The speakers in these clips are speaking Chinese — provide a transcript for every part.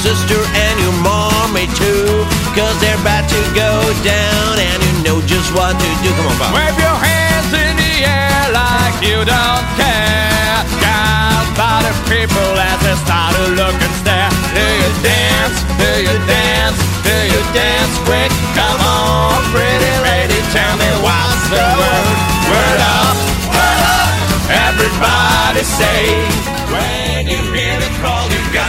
sister, and your mommy too. Cause they're about to go down, and you know just what to do. Come on, Bob. Wave your hands in the air like you don't care. Guys, by the people as they start to look and stare. Do you dance? Do you dance? Do you dance quick? Come on, pretty lady, tell me what's the word? Word up, word up. Everybody say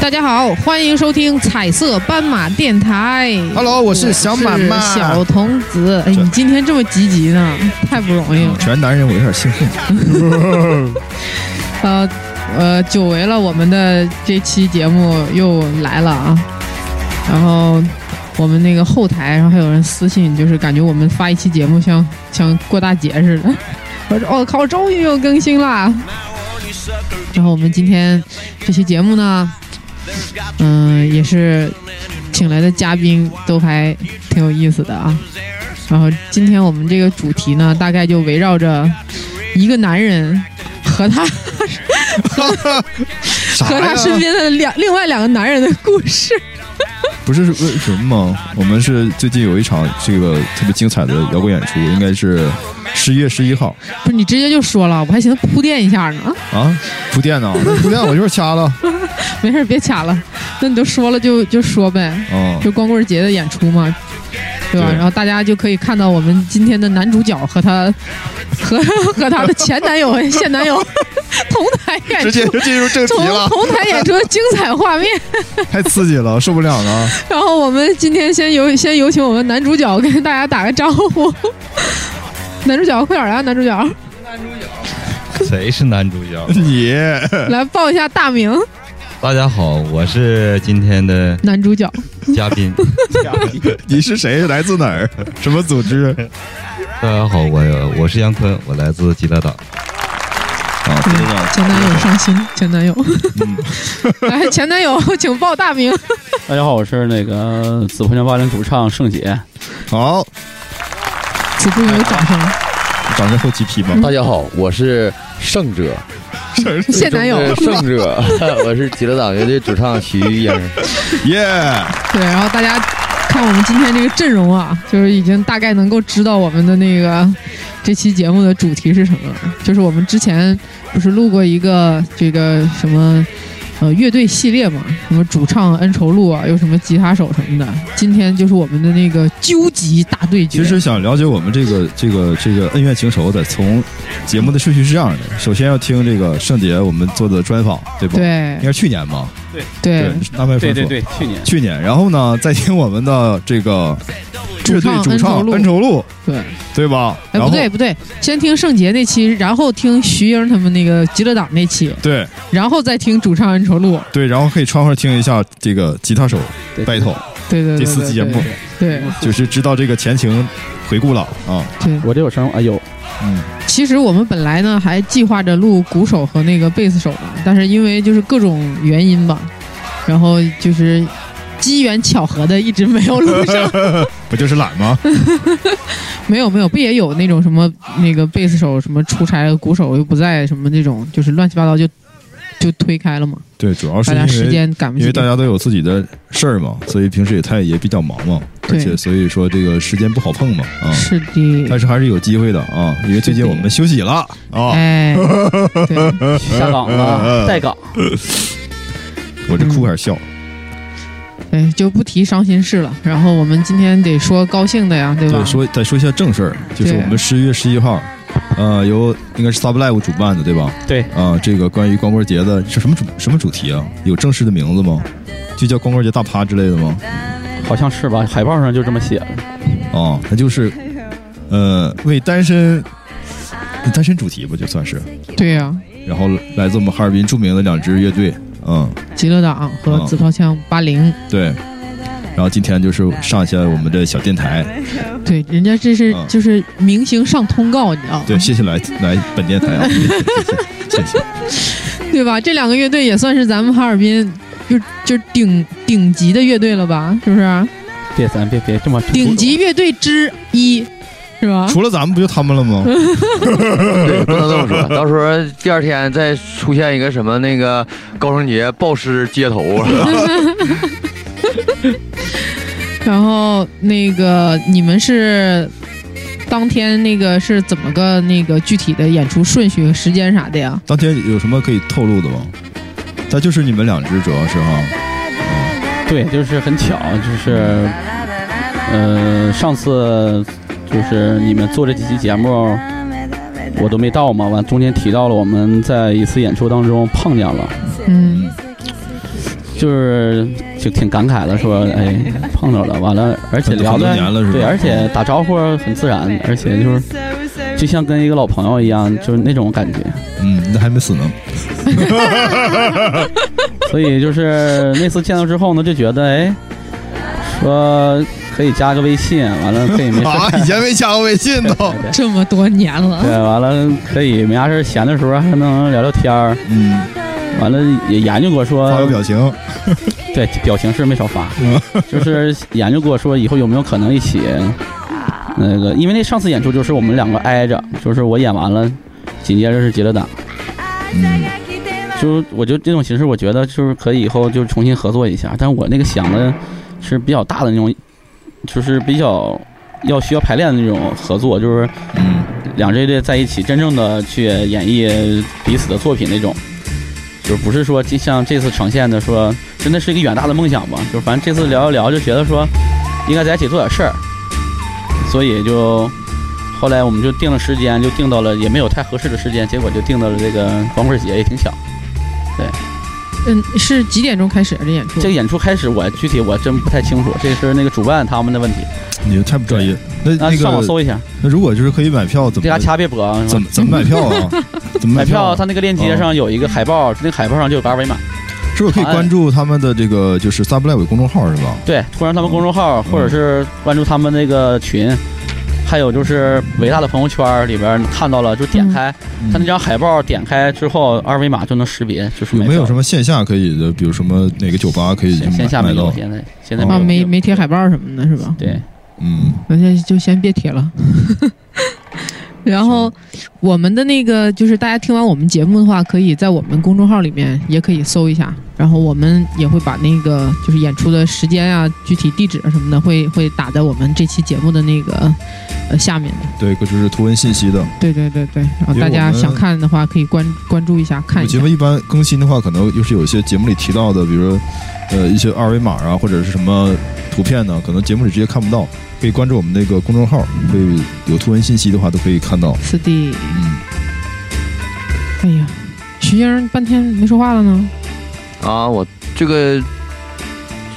大家好，欢迎收听彩色斑马电台。Hello，我是小满妈小童子。哎，你今天这么积极呢，太不容易了。全男人，我有点兴奋。呃呃，久违了，我们的这期节目又来了啊。然后我们那个后台，然后还有人私信，就是感觉我们发一期节目像像过大节似的。我说我靠，终于又更新啦！然后我们今天这期节目呢，嗯、也是请来的嘉宾都还挺有意思的啊。然后今天我们这个主题呢，大概就围绕着一个男人和他啥 和他身边的两另外两个男人的故事。不是为什么吗？我们是最近有一场这个特别精彩的摇滚演出，应该是十一月十一号不是你直接就说了，我还寻思铺垫一下呢。啊。铺垫呢？那铺垫我就是掐了。没事，别掐了，那你都说了就就说呗，嗯，就光棍节的演出嘛，对吧？对然后大家就可以看到我们今天的男主角和他 和和他的前男友和 现男友同台演直接进入正题从了，同台演出的精彩画面，太刺激了，受不了了。然后我们今天先有先有请我们男主角跟大家打个招呼。男主角，快点来，男主角，男主角谁是男主角？你来报一下大名。大家好，我是今天的男主角，嘉宾。你是谁？来自哪儿？什么组织？大家好，我我是杨坤，我来自吉他岛。啊，知道前男友上新，前男友，嗯 来，前男友，请报大名。大家好，我是那个紫婆娘八零主唱盛姐。好，此处有掌声。掌声后期批吧。嗯大家好，我是胜者，现男友，呃胜者，我是极乐党乐队主唱徐英。耶！对，然后大家看我们今天这个阵容啊，就是已经大概能够知道我们的那个这期节目的主题是什么了。就是我们之前不是录过一个这个什么呃乐队系列嘛，什么主唱恩仇录啊，又什么吉他手什么的。今天就是我们的那个究极大对决。其实想了解我们这个这个这个恩怨情仇的，从节目的顺序是这样的：首先要听这个圣杰我们做的专访，对吧？，对应该是去年吧？对。大麦说错对对对，去年。去年，然后呢，再听我们的这个乐队主唱恩恩仇录，对，对吧？哎不对不对，先听圣杰那期，然后听徐英他们那个极乐党那期，对。然后再听主唱恩仇录。对，然后可以串会儿听一下这个吉他手对。battle，对对对第四期节目对 就是知道这个前情回顾了啊，对。我这有声，哎呦，嗯，其实我们本来呢还计划着录鼓手和那个贝斯手的，但是因为就是各种原因吧，然后就是机缘巧合的一直没有录上。不就是懒吗？没有没有，不也有那种什么那个贝斯手什么出差，鼓手又不在，什么那种就是乱七八糟就就推开了嘛，对，主要是大家时因为间赶不及。因为大家都有自己的事儿嘛，所以平时也太也比较忙嘛，而且所以说这个时间不好碰嘛啊。是的，但是还是有机会的啊，因为最近我们休息了啊。哎，对，下岗了，待岗。我这哭还是笑？对，就不提伤心事了。然后我们今天得说高兴的呀，对吧？对，说再说一下正事儿，就是我们十一月十一号，呃，由应该是 Sub Live 主办的，对吧？对，啊，这个关于光棍节的是什么主什么主题啊？有正式的名字吗？就叫光棍节大趴之类的吗？好像是吧？海报上就这么写的。哦，那就是，呃，为单身单身主题吧，就算是。对呀、然后来自我们哈尔滨著名的两支乐队，嗯，极乐党和嗯紫袍枪八零，对。然后今天就是上一下我们的小电台，对，人家这是嗯就是明星上通告，你知道吗？对，谢谢来来本电台啊，谢谢谢谢。对吧？这两个乐队也算是咱们哈尔滨就就顶顶级的乐队了吧？是不是？别咱别别这么顶级乐队之一，是吧？除了咱们不就他们了吗？对，不能这么说。到时候第二天再出现一个什么那个高升杰暴尸街头，是吧 然后那个你们是当天那个是怎么个那个具体的演出顺序和时间啥的呀？当天有什么可以透露的吗？那就是你们两只主要是哈，对，就是很巧，就是呃，上次就是你们做这几期节目，我都没到嘛，完中间提到了我们在一次演出当中碰见了，嗯就是就挺感慨的，说哎碰着了，完了，而且聊的？对，而且打招呼很自然，而且就是就像跟一个老朋友一样，就是那种感觉。嗯，那还没死呢。所以就是那次见到之后呢，就觉得哎，说可以加个微信，完了可以没事啊，以前没加过微信都。这么多年了，对，完了可以没啥事儿闲的时候还能聊聊天儿，嗯，完了也研究过说发个表情。对，表情是没少发，就是研究过说以后有没有可能一起，那个，因为那上次演出就是我们两个挨着，就是我演完了，紧接着是杰乐党，嗯，就是我就这种形式，我觉得就是可以以后就重新合作一下，但是我那个想的是比较大的那种，就是比较要需要排练的那种合作，就是嗯两支乐队在一起真正的去演绎彼此的作品那种，就不是说就像这次呈现的说，真的是一个远大的梦想吧，就反正这次聊一聊就觉得说应该在一起做点事儿，所以就后来我们就定了时间，就定到了也没有太合适的时间，结果就定到了这个光棍节，也挺巧。对嗯，是几点钟开始啊这演出？这个演出开始我具体我真不太清楚，这是那个主办他们的问题，你们太不专业。那那那个，上网搜一下，那如果就是可以买票，怎么这家掐别播啊。怎么怎么买票啊？怎么买票？他那个链接上有一个海报，那个海报上就有个二维码。是不是可以关注他们的这个就是萨布赖伟公众号是吧？对，突然他们公众号，或者是关注他们那个群，还有就是伟大的朋友圈里边看到了，就点开他那张海报，点开之后二维码就能识别，就是有没有什么么线下可以的？比如什么哪个酒吧可以线线下买到没有？？现在现在啊，没没贴海报什么的，是吧？对，嗯，那现在就先别贴了。然后我们的那个就是大家听完我们节目的话，可以在我们公众号里面也可以搜一下，然后我们也会把那个就是演出的时间啊、具体地址什么的，会会打在我们这期节目的那个呃下面的。对，就是图文信息的。对对对对，然后大家想看的话，可以关关注一下看一下我节目。一般更新的话，可能又是有一些节目里提到的，比如说呃一些二维码啊，或者是什么图片呢，可能节目里直接看不到。可以关注我们那个公众号，会有图文信息的话都可以看到。是的，嗯，哎呀，徐英半天没说话了呢。啊，我这个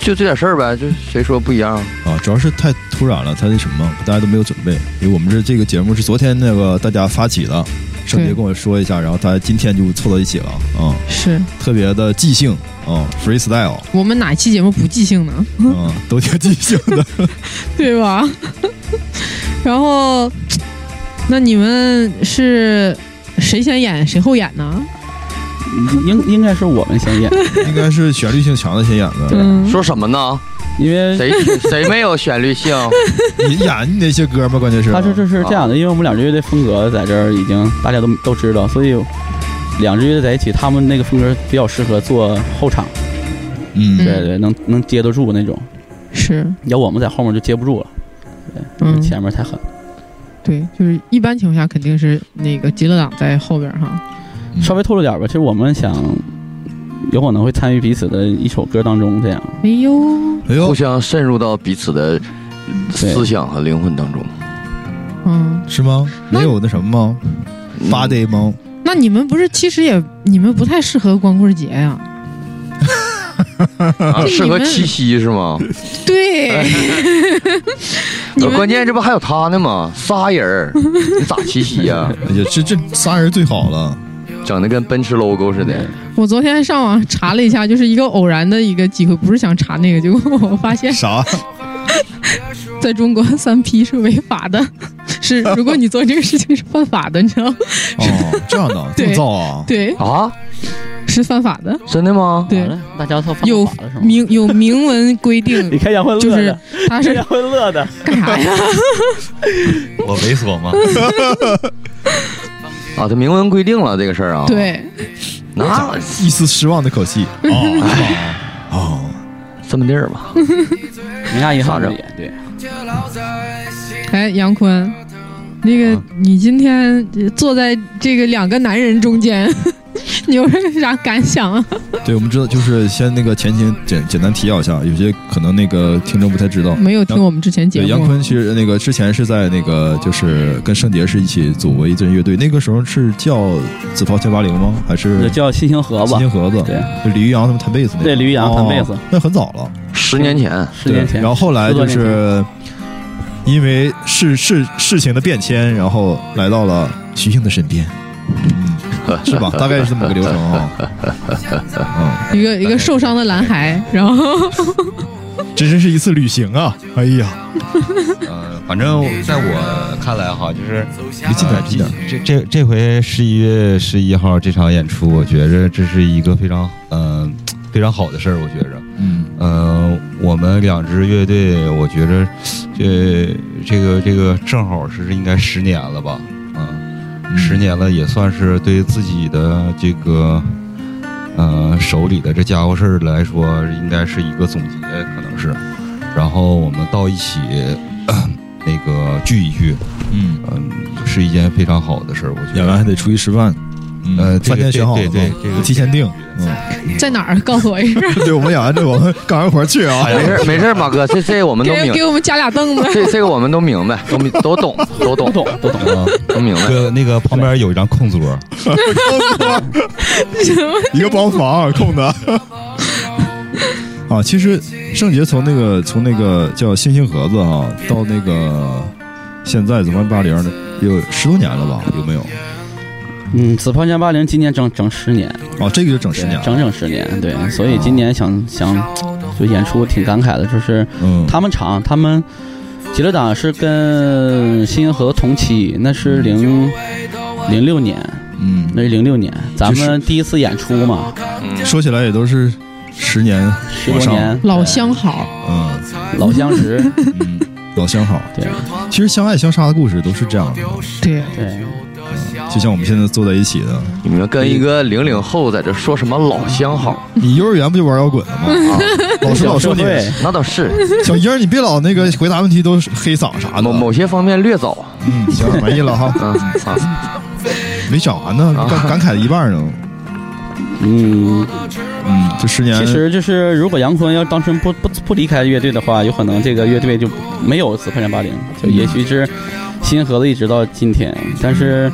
就这点事儿呗，就谁说不一样？啊，主要是太突然了，他那什么，大家都没有准备。因为我们这这个节目是昨天那个大家发起的，圣杰跟我说一下，然后大家今天就凑到一起了，啊、是特别的即兴，啊、f r e e style，我们哪期节目不即兴呢？啊、都挺即兴的。对吧？然后，那你们是谁先演谁后演呢？应应该是我们先演，应该是旋律性强的先演的。嗯，说什么呢？因为谁 谁没有旋律性？你演你那些歌吗？关键是他是这是这样的，因为我们两支乐队风格在这儿已经大家都都知道，所以两支乐队在一起，他们那个风格比较适合做后场，嗯对对，能能接得住那种。是，要我们在后面就接不住了，嗯，前面太狠。对，就是一般情况下肯定是那个极乐党在后边哈。嗯稍微透露点吧，其实我们想有可能会参与彼此的一首歌当中，这样。哎呦，哎呦互，相渗入到彼此的思想和灵魂当中。嗯，是吗？没有那什么吗？嗯八 day 吗？那你们不是其实也你们不太适合光棍节呀？适合七夕是吗？对，你关键这不还有他呢吗？仨人儿，你咋七夕呀？哎呀，这这仨人最好了。整的跟奔驰 logo 似的。我昨天上网查了一下，就是一个偶然的一个机会，不是想查那个，结果我发现啥？在中国三 P 是违法的，是如果你做这个事情是犯法的，你知道吗？哦，这样的，这么造啊？对，啊，是犯法的，真的吗？对，大家都犯有法了是吗？明有明文规定 你，看杨坤就是乐的，他是杨坤乐的，干啥呀？我猥琐吗？啊，这明文规定了这个事儿啊。，对，那一丝失望的口气。哦哦，这么地儿吧。没啥遗憾的也对。哎，杨坤，那个你今天坐在这个两个男人中间，你有啥感想啊？对，我们知道，就是先那个前情简简单提要一下，有些可能那个听众不太知道。没有听我们之前节对，杨，坤其实那个之前是在那个就是跟圣杰是一起组过一支乐队，那个时候是叫紫袍千八零吗？还是这叫新星盒子新，星盒子？对，就李玉阳他们弹贝斯那个。对李玉阳弹贝斯哦那很早了。十年前，十年前然。后后来就是因为事事事情的变迁，然后来到了徐静的身边，嗯，是吧？大概是这么个流程啊。嗯，一个一个受伤的男孩，然后 这真是一次旅行啊！哎呀，呃，反正在我看来哈，就是离近点近点这这这回十一月十一号这场演出，我觉着这是一个非常嗯、非常好的事儿，我觉着。嗯呃，我们两支乐队，我觉着这这个这个正好是应该十年了吧，嗯，十年了也算是对自己的这个呃手里的这家伙事儿来说，应该是一个总结，可能是。然后我们到一起那个聚一聚，嗯，嗯，是一件非常好的事儿，我觉得。演完还得出去吃饭。嗯呃这个饭店选好了对对这个提前订。嗯，在哪儿？告诉我一声，对，我们演完这，我们干完活儿去啊。没事没事，马哥，这这我们都明给，给我们加俩凳子。这这个我们都明白，都明都懂，都懂，都懂都懂。啊，都明白。那个那个旁边有一张空桌，一个包房空的。啊，其实圣杰从那个从那个叫星星盒子哈、到那个现在怎么八零的，有十多年了吧？有没有？嗯，紫袍千八零今年整整十年，哦，这个就整十年。整整十年，对，所以今年想想就演出挺感慨的，就是嗯，他们场，他们极乐党是跟新银河同期，那是零零六年，嗯，那是零六年，咱们第一次演出嘛，说起来也都是十年十多年，老相好，嗯。老相识，嗯，老相好。对。其实相爱相杀的故事都是这样的，对，对，就像我们现在坐在一起的。你们跟一个零零后在这说什么老相好你幼儿园不就玩摇滚的吗？啊？老师老说你小社会那倒是，小英儿，你别老那个回答问题都是黑嗓啥的。某某些方面略早。嗯，行，满意了哈。嗯啊，没讲完呢，啊感感慨了一半呢。嗯，嗯，这十年其实就是如果杨坤要当时不不不离开乐队的话，有可能这个乐队就没有紫袍千八零，就也许是新银河的一直到今天，但是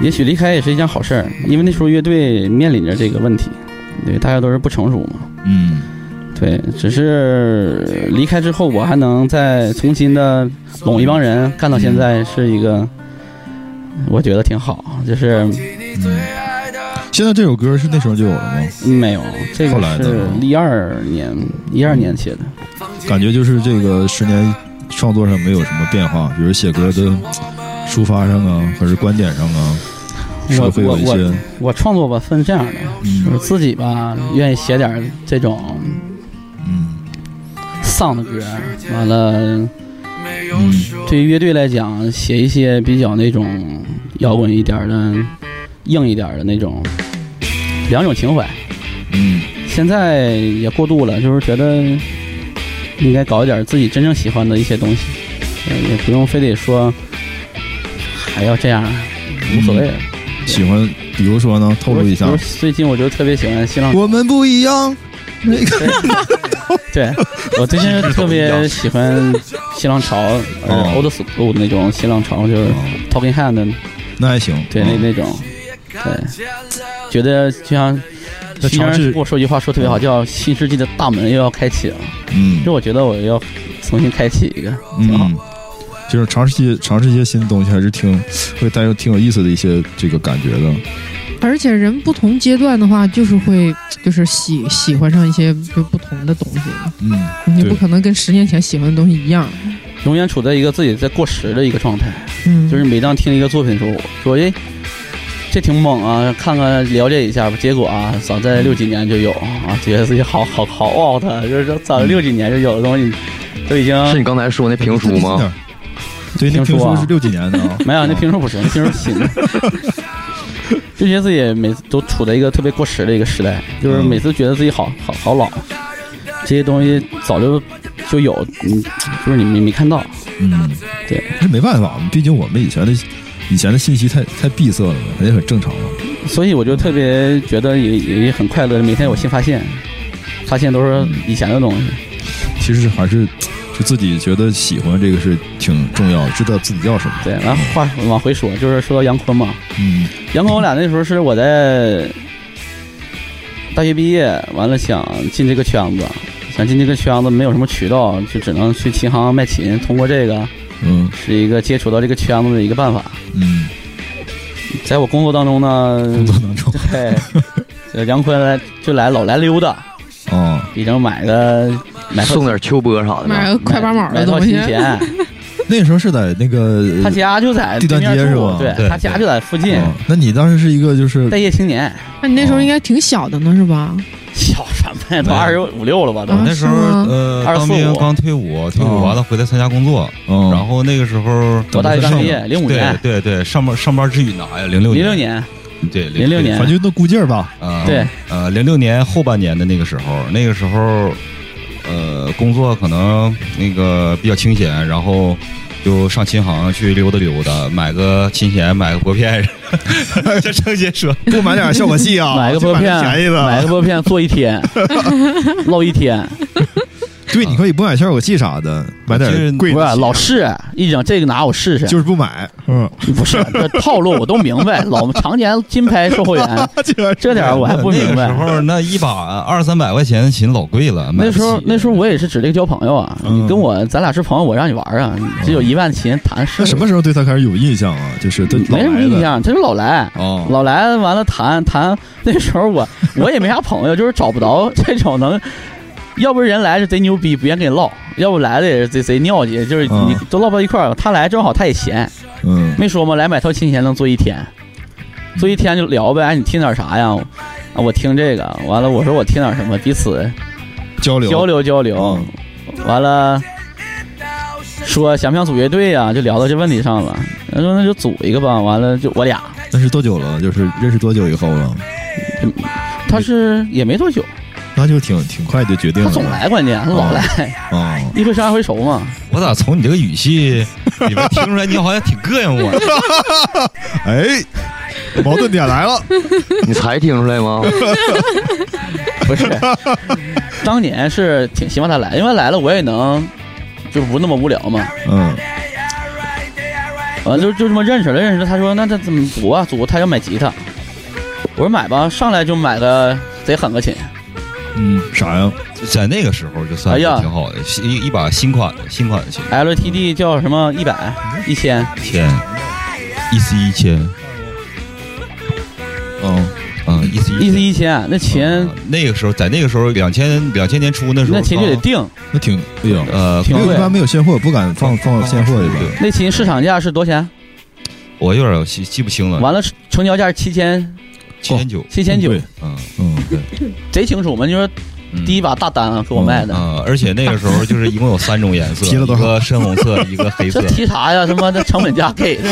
也许离开也是一件好事儿，因为那时候乐队面临着这个问题，对，大家都是不成熟嘛。嗯对，只是离开之后，我还能再重新的拢一帮人，干到现在是一个，我觉得挺好。就是嗯，现在这首歌是那时候就有了吗？没有这个是一二年一二年写的，感觉就是这个十年创作上没有什么变化，比如写歌的抒发上啊，或者是观点上啊，是我会有一些我我我创作吧分这样的，就是嗯自己吧愿意写点这种嗯。丧的歌，完了嗯。对于乐队来讲，写一些比较那种摇滚一点的、硬一点的那种两种情怀。嗯。现在也过度了，就是觉得应该搞一点自己真正喜欢的一些东西，呃也不用非得说还要这样，无所谓了。喜欢，比如说呢，透露一下。最近我就特别喜欢新浪，我们不一样。那个。对。我最近特别喜欢新浪潮，呃哦，old school 那种新浪潮，就是 Talking Hand 的。那还行，对，那嗯那种，对，觉得就像徐先那尝试生跟我说一句话说特别好，叫新世纪的大门又要开启了。嗯。就我觉得我要重新开启一个，挺好。嗯，就是尝试一些尝试一些新的东西，还是挺会带有挺有意思的一些这个感觉的。而且人不同阶段的话，就是会就是喜喜欢上一些就不同的东西，嗯，你不可能跟十年前喜欢的东西一样。永远处在一个自己在过时的一个状态，嗯，就是每当听一个作品的时候，说哎，这挺猛啊，看看了解一下吧。结果啊，早在六几年就有啊，觉得自己好好好 out，就是说早在六几年就有的东西，都已经是你刚才说那评书吗？对，那评书啊评书是六几年的啊。没有，那评书不是，那评书新的。就觉得自己每次都处在一个特别过时的一个时代，就是每次觉得自己好好好老，这些东西早就就有，嗯，就是你没没看到。嗯，对，这没办法，毕竟我们以前的以前的信息太太闭塞了，也很正常嘛。所以我就特别觉得也也很快乐，每天有新发现，发现都是以前的东西。其实还是就自己觉得喜欢这个是挺重要的，知道自己要什么。对，完话往回说，就是说到杨坤嘛，嗯杨坤我俩那时候是我在大学毕业，完了想进这个圈子，想进这个圈子没有什么渠道，就只能去琴行卖琴，通过这个嗯是一个接触到这个圈子的一个办法。嗯，在我工作当中呢，工作当中对，杨坤来就来老来溜达，哦，已经买个买送点秋波啥的。买个快八毛的东西，那时候是在那个他家就在地段街是吧对对他家就在附近，哦那你当时是一个就是待业青年，那你那时候应该挺小的呢，是吧？小什么呀，都二十五六了吧都啊。那时候呃24当兵刚退伍，退伍完了回来参加工作，嗯，然后那个时候我大学刚毕业，零五对年，对对，上班上班之余拿呀，零六零六年，对零六年反正就那估劲儿吧。啊，对，呃，零六年后半年的那个时候，那个时候，呃，工作可能那个比较清闲，然后就上琴行去溜达溜达，买个琴弦，买个拨片。这郑姐说，多买点效果器啊，买个拨片，便宜的。买个拨片坐一天，唠一天，对，你可以不买效果器啥的，买就是点贵不是的。老试，一整这个拿我试试，就是不买，嗯，不是这套路我都明白，老常年金牌售货员，这点儿我还不明白那个时。候那一把二三百块钱的琴老贵了，那时候那时候我也是指这个交朋友啊，嗯你跟我咱俩是朋友，我让你玩啊，你只有一万琴弹是那什么时候对他开始有印象啊？就是他没什么印象，他就老来。哦，老来完了弹弹，那时候我我也没啥朋友，就是找不着这种能，要不人来是贼牛逼，不愿跟你唠；要不来的也是贼贼尿急，就是你嗯都唠不到一块儿。他来正好他也闲，嗯没说嘛，来买套琴弦能坐一天，坐一天就聊呗。哎，你听点啥呀？啊，我听这个，完了我说我听点什么，彼此交流交流交流，完了。说想不想组乐队呀、就聊到这问题上了。他说那就组一个吧。完了就我俩，那是多久了？就是认识多久以后了？他是也没多久，那就挺挺快就决定了。他总来，关键他老来，啊，一回生二回熟嘛。我咋从你这个语气里面听出来，你好像挺膈应我？哎，矛盾点来了。你才听出来吗？不是，当年是挺希望他来，因为来了我也能就不那么无聊嘛。嗯完了就就这么认识了，认识了。他说那他怎么组啊？组他要买吉他，我说买吧，上来就买个贼狠个琴，嗯，啥呀？在那个时候就算哎呀。挺好的，一一把新款的新款。的琴，LTD 叫什么？一百？一千，千。一 C 一千，嗯，嗯一 C 一 C 一千，那琴嗯那个时候，在那个时候，两千两千年初那时候，那琴就得刚定，那挺哎呀，呃，挺贵没有一般没有现货，不敢放放现货里边。那琴市场价是多少钱？我有点记记不清了，完了成交价七千。七千九，七千九，贵嗯，嗯，贼清楚嘛？你说嗯。第一把大单啊，给我卖的。啊，而且那个时候就是一共有三种颜色，提了多少？一个深红色，一个黑色。这。提啥呀？他妈的成本价给。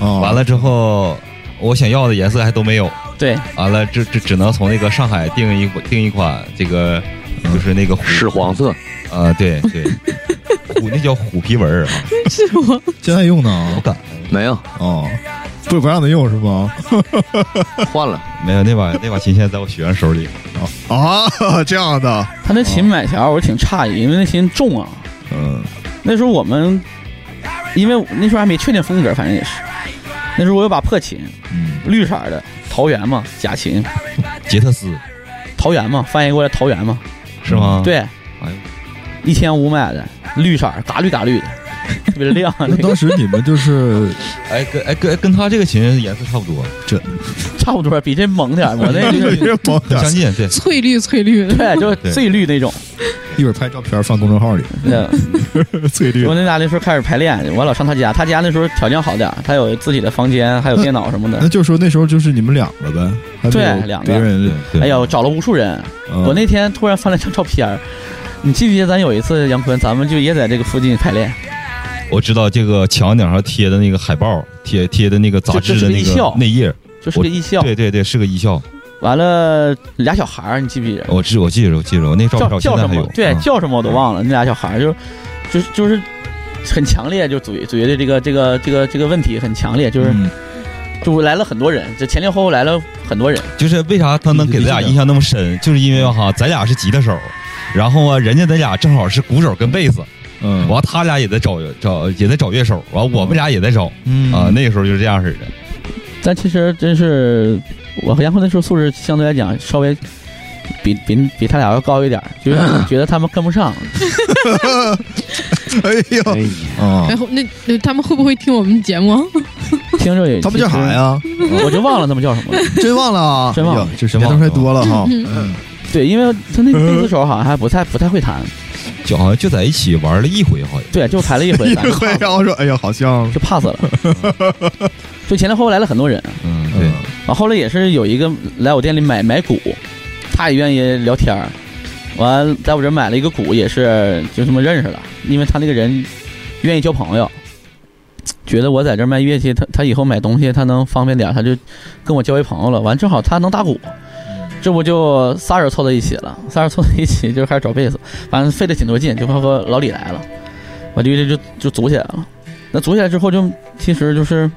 完了之后，我想要的颜色还都没有。对，完了，这这只能从那个上海订一订一款，这个就是那个屎黄色，啊，对对，虎那叫虎皮纹儿啊，是我现在用呢？我？敢。没有。哦，不不让他用是吗？换了。没有那把那把琴现在在我学生手里，啊，这样的，他那琴买前儿我挺诧异，因为那琴重啊。嗯那时候我们，因为那时候还没确定风格，反正也是。那时候我有把破琴，嗯，绿色的桃园嘛，假琴，杰特斯桃园嘛，翻译过来桃园嘛。是吗？，对，哎呦，一千五买的，绿色儿，嘎绿嘎绿的，特别亮。那那个当时你们就是 哎跟哎跟跟他这个琴颜色差不多，这 差不多，比这猛点儿。我那个别甭点很相近，对，翠绿翠绿，对，就是翠绿那种。一会儿拍照片放公众号里，对，翠绿我那家那时候开始排练，我老上他家，他家那时候条件好点儿，他有自己的房间，还有电脑什么的那。就说那时候就是你们两个呗，对两个别人。哎呀，我找了无数人。嗯我那天突然翻了张照片儿，你记不记得咱有一次杨坤，咱们就也在这个附近排练，我知道这个墙顶上贴的那个海报，贴贴的那个杂志的那个内页，就是个艺校。对对对，是个艺校。完了俩小孩儿，你记不记得？我记我记着我记着，我那照片叫我现在还有。？叫什么对，嗯叫什么我都忘了。那俩小孩儿就就就是很强烈，就嘴嘴的这个这个这个这个问题很强烈，就是嗯就来了很多人，这前前后后来了很多人。就是为啥他能给咱俩印象那么深，就是因为哈，咱俩是吉他手，然后啊，人家咱俩正好是鼓手跟贝斯，嗯完他俩也在找找也在找乐手，完我们俩也在找嗯啊，那个时候就是这样式的。但其实真是我和杨坤那时候素质相对来讲稍微比比比他俩要高一点儿，就是 觉得他们跟不上。哎呦啊然，后那那他们会不会听我们节目？听着也他们叫啥？呀？我就忘了他们叫什么了。真忘了啊！真忘了哎呀这时间都太多了哈。嗯对，因为他那个贝斯手好像还不太不太会弹，就好像就在一起玩了一回，好像。对，就排了一回，然后说，哎呀，好像就 pass 了。就前前后后来了很多人，嗯对，完后来也是有一个来我店里买买鼓，他也愿意聊天儿，完在我这买了一个鼓，也是就这么认识了，因为他那个人愿意交朋友，觉得我在这卖乐器，他他以后买东西他能方便点儿，他就跟我交为朋友了。完正好他能打鼓，这不就仨人凑在一起了，仨人凑在一起就开始找贝斯，反正费了挺多劲，就快和老李来了，我就就就组起来了。那组起来之后就其实就是。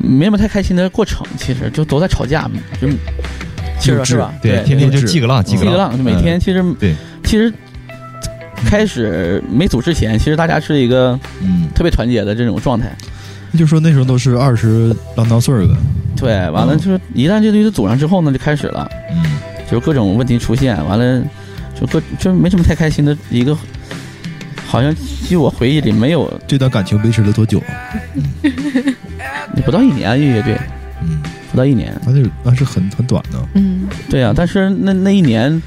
没什么太开心的过程，其实就都在吵架，就其实是吧？对，天天就记个浪，记个记个浪，就每天其实对，其实开始没组之前，其实大家是一个嗯，特别团结的这种状态。就说那时候都是二十郎当岁儿的，对，完了就是一旦这东西组上之后呢，就开始了，嗯，就是各种问题出现，完了就各就没什么太开心的一个，好像据我回忆里没有这段感情维持了多久啊？不到一年乐队，嗯，不到一年，那就那是很很短的。嗯，对呀、但是那那一年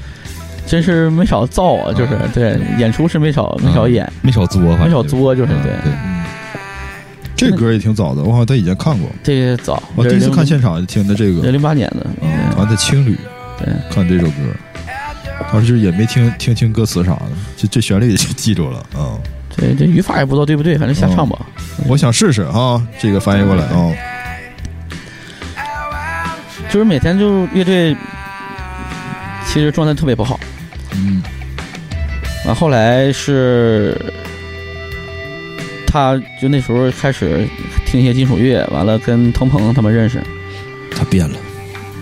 真是没少造啊，就是对演出是没少没少演，没少作，没少作，就是嗯对。对，这歌也挺早的，我好像在以前看过。这个早，我第一次看现场就听的这这个，零八年的，嗯，好像在青旅对，看这首歌，当时就是也没听听清歌词啥的，就这旋律也记住了啊。这这语法也不知道对不对，反正瞎唱吧。我想试试啊，这个翻译过来啊。就是每天就乐队，其实状态特别不好。嗯完后来是，他就那时候开始听一些金属乐，完了跟腾鹏他们认识。他变了，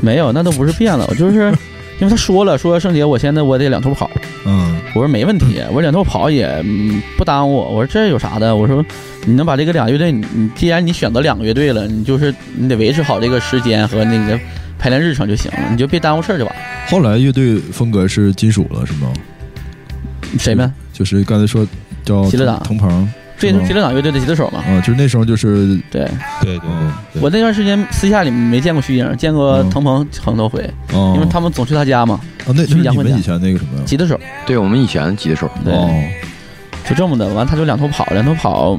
没有，那都不是变了，我就是 因为他说了，说圣姐，我现在我得两头跑。嗯我说没问题，我说两头跑也嗯不耽误我。我说这有啥的？我说你能把这个两个乐队，你你既然你选择两个乐队了，你就是你得维持好这个时间和那个排练日程就行了，你就别耽误事儿就完。后来乐队风格是金属了是吗？谁们？就是刚才说叫吉乐党腾鹏，这是吗是吉乐党乐队的吉他手嘛？嗯，就是那时候就是对。对对对。对，我那段时间私下里没见过徐英，见过嗯。腾鹏很多回，哦，因为他们总去他家嘛，啊，那就是杨坤家你们以前那个什么？吉他手。对我们以前吉他手，对，哦，就这么的，完他就两头跑，两头跑。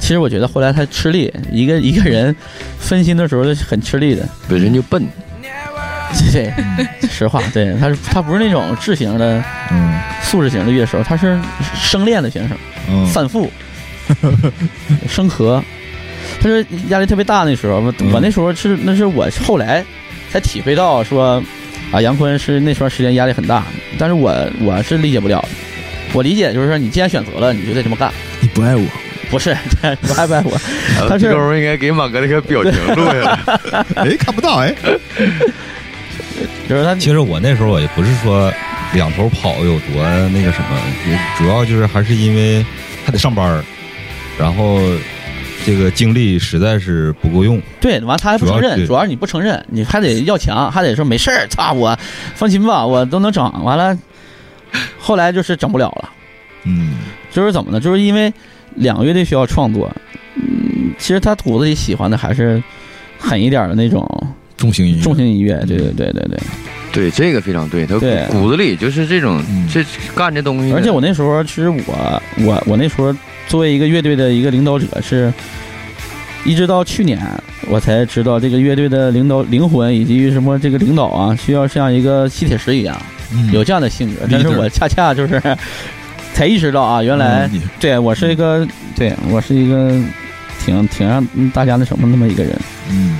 其实我觉得后来他吃力，一个一个人分心的时候很吃力的。本身就笨，对，实话，对，他是他不是那种智型的嗯。素质型的乐手，他是生练的选手，嗯，反复 生和。他说压力特别大那时候，我那时候是那是我后来才体会到说啊，杨坤是那段时间压力很大，但是我我是理解不了。我理解就是说，你既然选择了，你就得这么干。你不爱我，不是，不爱不爱我，他是这时候应该给马哥那个表情录下来。哎，看不到哎，就是他其实我那时候我也不是说两头跑有多那个什么，也主要就是还是因为还得上班儿，然后这个精力实在是不够用。对，完他还不承认，主要主要是你不承认，你还得要强，还得说没事儿，操我放心吧，我都能整。完了，后来就是整不了了，嗯就是怎么呢？就是因为两个乐队需要创作，嗯，其实他骨子里喜欢的还是狠一点的那种重型音乐，重型音乐，对对对对对。对，这个非常对，他对骨子里就是这种嗯这干这东西。而且我那时候，其实我我我那时候作为一个乐队的一个领导者，是一直到去年我才知道这个乐队的领导灵魂以及什么这个领导啊，需要像一个吸铁石一样嗯有这样的性格。但是我恰恰就是 才意识到啊，原来嗯对我是一个对我是一个挺挺让大家那什么那么一个人。嗯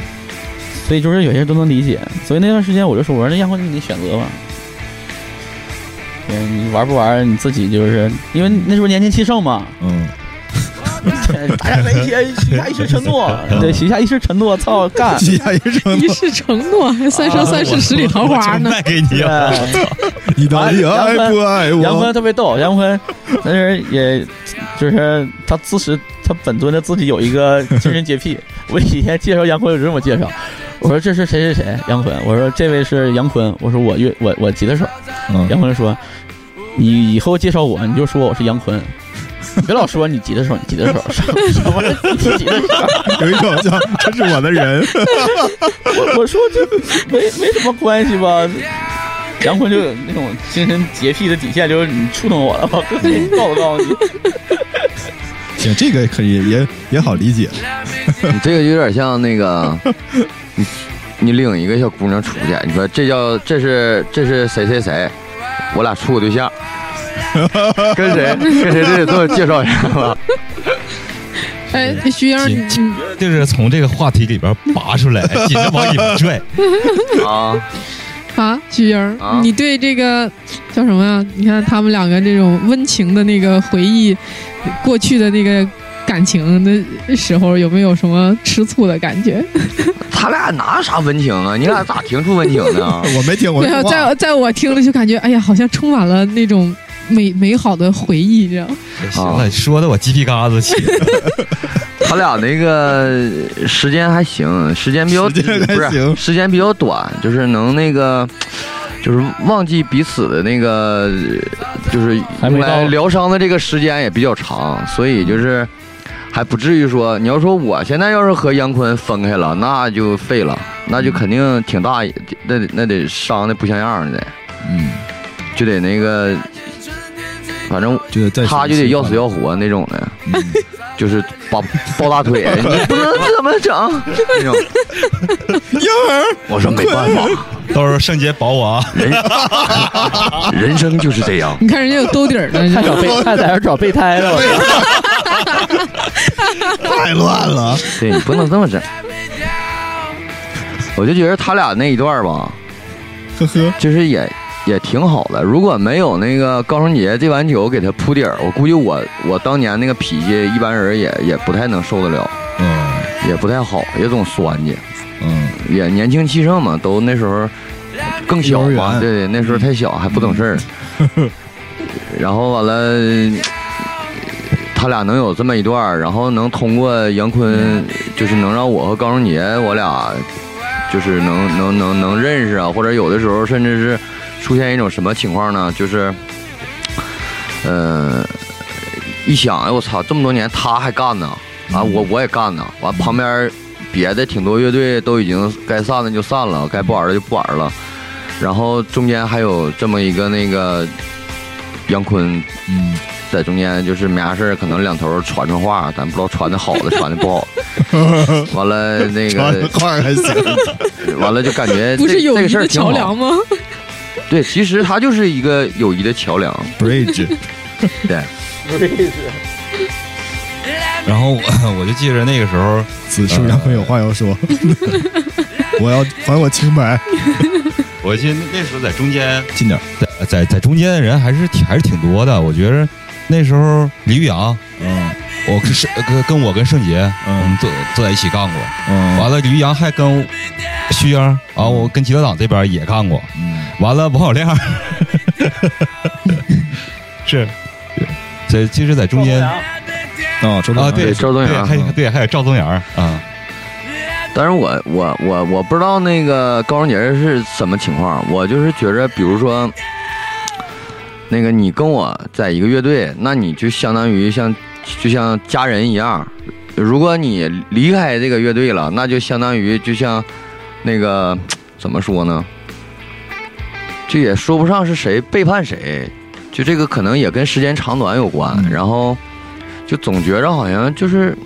所以就是有些人都能理解。所以那段时间我就说，我说那要不你选择吧，对你玩不玩你自己就是，因为那时候年轻气盛嘛，嗯，大家在一起许下一世承诺，对，许下一世承诺，操干。许下一时承诺，一世承诺，还三生三世十里桃花呢。卖给你了。你到底爱不爱杨坤？特别逗，杨坤那时也就是他自始他本尊的自己有一个精神洁癖。我以前介绍杨坤有这么介绍，我说这是谁谁谁杨坤，我说这位是杨坤，我说我乐我我吉他手，嗯杨坤说你以后介绍我你就说我是杨坤。你 别老说你吉他手，你吉他手，什么什么你吉他手？有一种叫这是我的人，我我说这没没什么关系吧。杨坤就有那种精神洁癖的底线，就是你触动我了，我告诉告诉你，行，这个可以也也好理解。你这个有点像那个，你你领一个小姑娘出去，你说这叫这是这是谁谁谁，我俩处个对象，跟谁 跟谁这得做介绍一下吧？哎，徐英，你紧就是从这个话题里边拔出来，紧着往里边拽。啊，啊，徐英啊，你对这个叫什么呀？你看他们两个这种温情的那个回忆，过去的那个感情的时候，有没有什么吃醋的感觉？他俩哪有啥温情啊？你俩咋听出温情呢？我没听过对啊，在在我听了就感觉，哎呀，好像充满了那种美美好的回忆，这样。行了，说的我鸡皮疙瘩起。他俩那个时间还行，时间比较时间还不是行时间比较短，就是能那个。就是忘记彼此的那个，就是还没到用来疗伤的这个时间也比较长，所以就是还不至于说，你要说我现在要是和杨坤分开了，那就废了，那就肯定挺大，那得那得伤的不像样的，嗯，就得那个，反正就他就得要死要活那种的。嗯就是抱抱大腿，你不能这么整那种。婴儿，我说没办法，到时候圣洁保我啊！人 人生就是这样。你看人家有兜底儿的，还找备还在这找备胎呢，我操！太乱了。对你不能这么整。我就觉得他俩那一段吧，呵呵，就是也也挺好的。如果没有那个高胜杰这碗酒给他铺底儿，我估计我我当年那个脾气，一般人也也不太能受得了，嗯也不太好，也总酸去。嗯，也年轻气盛嘛，都那时候更小嘛，对对，那时候太小还不懂事儿。然后完了，他俩能有这么一段儿，然后能通过杨坤，就是能让我和高胜杰我俩，就是能能能能认识啊，或者有的时候甚至是出现一种什么情况呢？就是，呃，一想，哎我操，这么多年他还干呢，啊，我我也干呢，完旁边别的挺多乐队都已经该散的就散了，该不玩的就不玩了，然后中间还有这么一个那个杨坤嗯，在中间，就是没啥事儿可能两头传传话，咱不知道传的好的传的不好，完了那个话还行，完了就感觉不是这这个友谊的事儿挺好。桥梁吗？对，其实它就是一个友谊的桥梁，bridge，对，bridge，然后我 我就记着那个时候，此处杨坤有话要说，我要还我清白，我记得那时候在中间，近点，在在在中间的人还是挺还是挺多的。我觉着那时候李玉阳，嗯。我跟盛跟跟我跟盛杰，嗯。坐坐在一起干过。嗯，完了，李玉阳还跟徐英，啊，我跟吉他党这边也干过。嗯完了，王小亮是，这其实在中间。啊，啊，周东对，赵宗阳对，还对，还有赵宗阳啊，但是我我我我不知道那个高荣杰是什么情况，我就是觉着，比如说，那个你跟我在一个乐队，那你就相当于像就像家人一样。如果你离开这个乐队了，那就相当于就像那个怎么说呢？这也说不上是谁背叛谁，就这个可能也跟时间长短有关。嗯然后就总觉着好像就是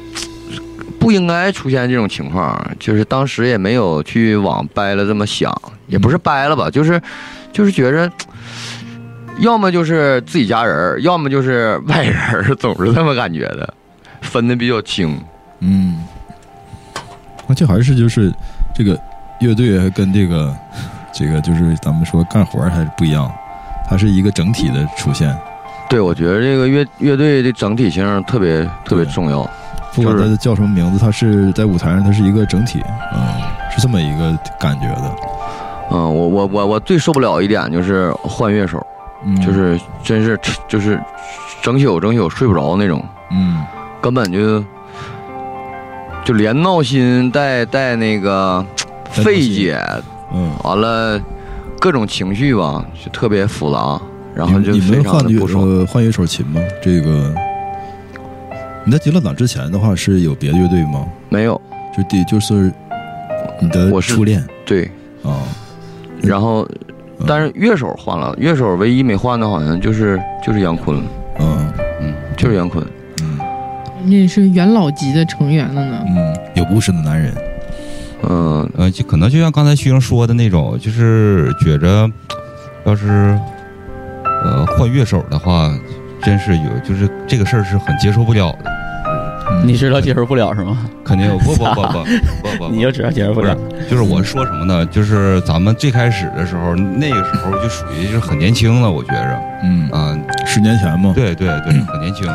不应该出现这种情况，就是当时也没有去往掰了这么想，也不是掰了吧，就是就是觉着。要么就是自己家人，要么就是外人，总是这么感觉的，分的比较清。嗯，那这还是就是这个乐队还跟这个这个就是咱们说干活还是不一样，它是一个整体的出现，对，我觉得这个乐乐队的整体性特别特别重要。不管就是它叫什么名字，它是在舞台上它是一个整体，嗯，是这么一个感觉的，嗯，我我我我最受不了一点就是换乐手，嗯，就是真是就是整宿整宿睡不着那种，嗯根本就就连闹心带带那个费解，嗯。完了各种情绪吧，就特别复杂，然后就你非常的不爽。呃换乐手琴吗？这个你在极乐党之前的话是有别的乐队吗？没有，就第就是你的我初恋对，啊，然后嗯但是乐手换了，乐手唯一没换的好像就是就是杨坤，嗯嗯，就是杨坤。嗯那是元老级的成员了呢。嗯，有故事的男人，嗯，呃，就可能就像刚才徐英说的那种，就是觉着，要是呃换乐手的话，真是有，就是这个事儿是很接受不了的。嗯你知道接受不了是吗？肯定有不不不不 不不，你就知道接受不了。就是我说什么呢？就是咱们最开始的时候，那个时候就属于是很年轻了，我觉着嗯，啊，十年前嘛，对对对，很年轻。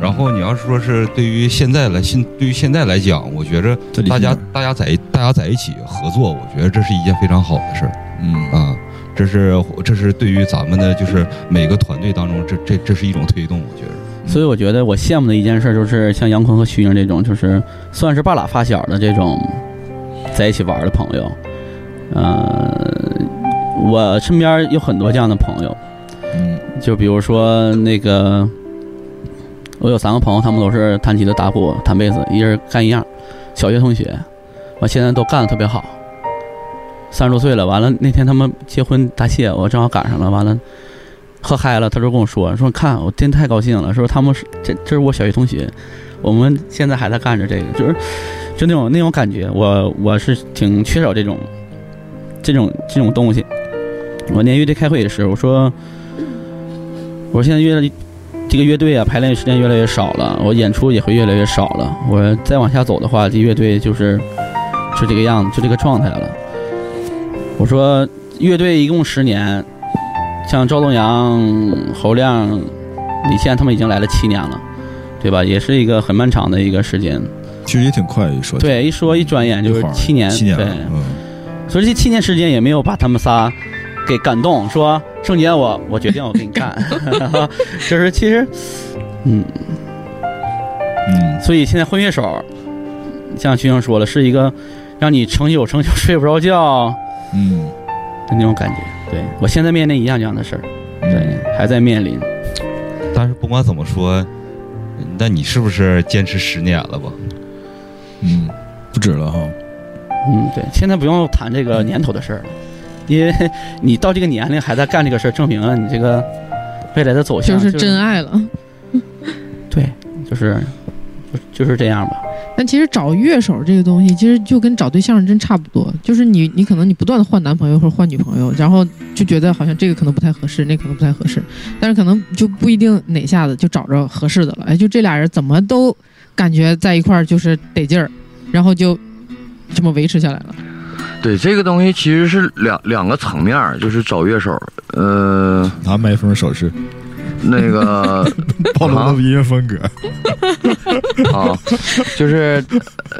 然后你要是说是对于现在来现对于现在来讲，我觉着这大家大家在大家在一起合作，我觉得这是一件非常好的事儿嗯啊。这是这是对于咱们的就是每个团队当中，这这这是一种推动，我觉得。所以我觉得我羡慕的一件事就是像杨坤和徐英这种，就是算是半拉发小的这种在一起玩的朋友。呃，我身边有很多这样的朋友，嗯就比如说那个，我有三个朋友，他们都是弹吉他、打鼓、弹贝斯，一人干一样。小学同学，完现在都干得特别好，三十多岁了。完了那天他们结婚答谢，我正好赶上了。完了喝嗨了，他就跟我说说看，我真太高兴了，说他们是这这是我小学同学，我们现在还在干着这个，就是就那种那种感觉，我我是挺缺少这种这种这种东西。我那乐队开会的时候，我说我现在乐这个乐队啊，排练时间越来越少了，我演出也会越来越少了。我再往下走的话，这乐队就是就这个样子，就这个状态了。我说乐队一共十年，像赵东阳、侯亮、李现他们已经来了七年了，对吧？也是一个很漫长的一个时间。其实也挺快，一说对，一说一转眼就是七年，对七年对，，嗯所以这七年时间也没有把他们仨给感动，说圣杰我我决定我给你干，就是其实，嗯，嗯。所以现在混乐手，像徐英说了，是一个让你成宿成宿睡不着觉嗯。的那种感觉。对我现在面临一样这样的事儿，嗯。对，还在面临。但是不管怎么说，那你是不是坚持十年了吧？嗯，不止了哈，嗯，对，现在不用谈这个年头的事儿了，因为 你到这个年龄还在干这个事儿，证明了你这个未来的走向就是真爱了。对，就是就就是这样吧。但其实找乐手这个东西，其实就跟找对象真差不多，就是你你可能你不断的换男朋友或者换女朋友，然后就觉得好像这个可能不太合适，那个可能不太合适，但是可能就不一定哪下子就找着合适的了。哎，就这俩人怎么都感觉在一块儿就是得劲儿，然后就这么维持下来了。对，这个东西其实是两两个层面，就是找乐手，呃，拿麦克风手势，那个 暴露了音乐风格，啊，就是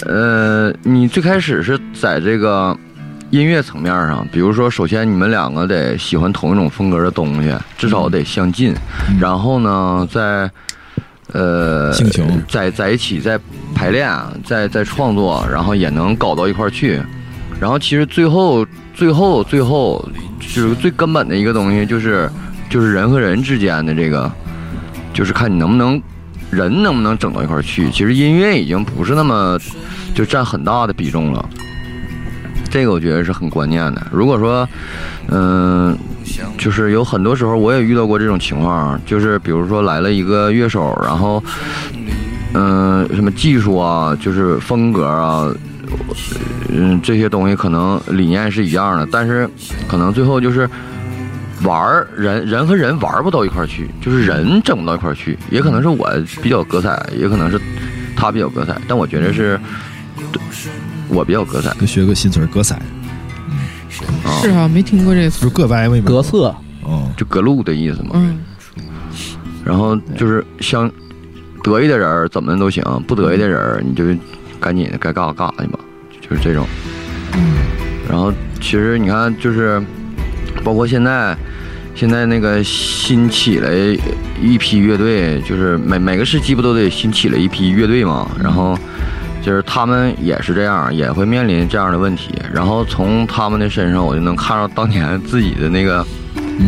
呃，你最开始是在这个音乐层面上，比如说，首先你们两个得喜欢同一种风格的东西，至少得相近，嗯然后呢，在呃在在一起，在排练，在在创作，然后也能搞到一块儿去。然后其实最后最后最后就是最根本的一个东西，就是就是人和人之间的这个，就是看你能不能人能不能整到一块去。其实音乐已经不是那么就占很大的比重了。这个我觉得是很关键的。如果说，嗯、就是有很多时候我也遇到过这种情况，就是比如说来了一个乐手，然后，嗯、什么技术啊，就是风格啊，嗯，这些东西可能理念是一样的，但是可能最后就是玩儿人人和人玩不到一块儿去，就是人整不到一块儿去，也可能是我比较割彩，也可能是他比较割彩，但我觉得是我比较割彩。就学个新词儿割彩，是啊，没听过这个词。就是各歪歪嘛。格色，嗯，就隔路的意思嘛。嗯，然后就是像得意的人怎么都行，不得意的人你就赶紧该干啥干啥去吧，就是这种。然后其实你看，就是包括现在，现在那个新起来一批乐队，就是每每个时期不都得新起来一批乐队嘛？然后就是他们也是这样，也会面临这样的问题。然后从他们的身上，我就能看到当年自己的那个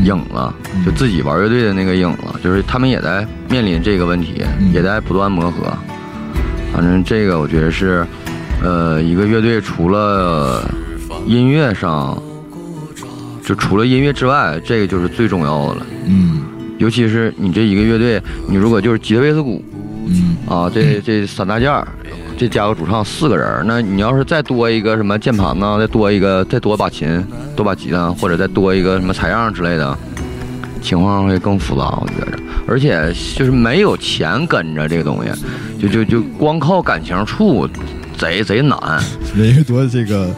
影子，就自己玩乐队的那个影子，就是他们也在面临这个问题，也在不断磨合。反正这个我觉得是，呃，一个乐队除了音乐上，就除了音乐之外，这个就是最重要的了。嗯尤其是你这一个乐队，你如果就是吉他、贝斯、鼓嗯啊，这这三大件儿，这加个主唱四个人儿，那你要是再多一个什么键盘呢，再多一个再多把琴、多把吉他，或者再多一个什么采样之类的，情况会更复杂，我觉着。而且就是没有钱跟着这个东西，就就就光靠感情处，贼贼难。人越多，这个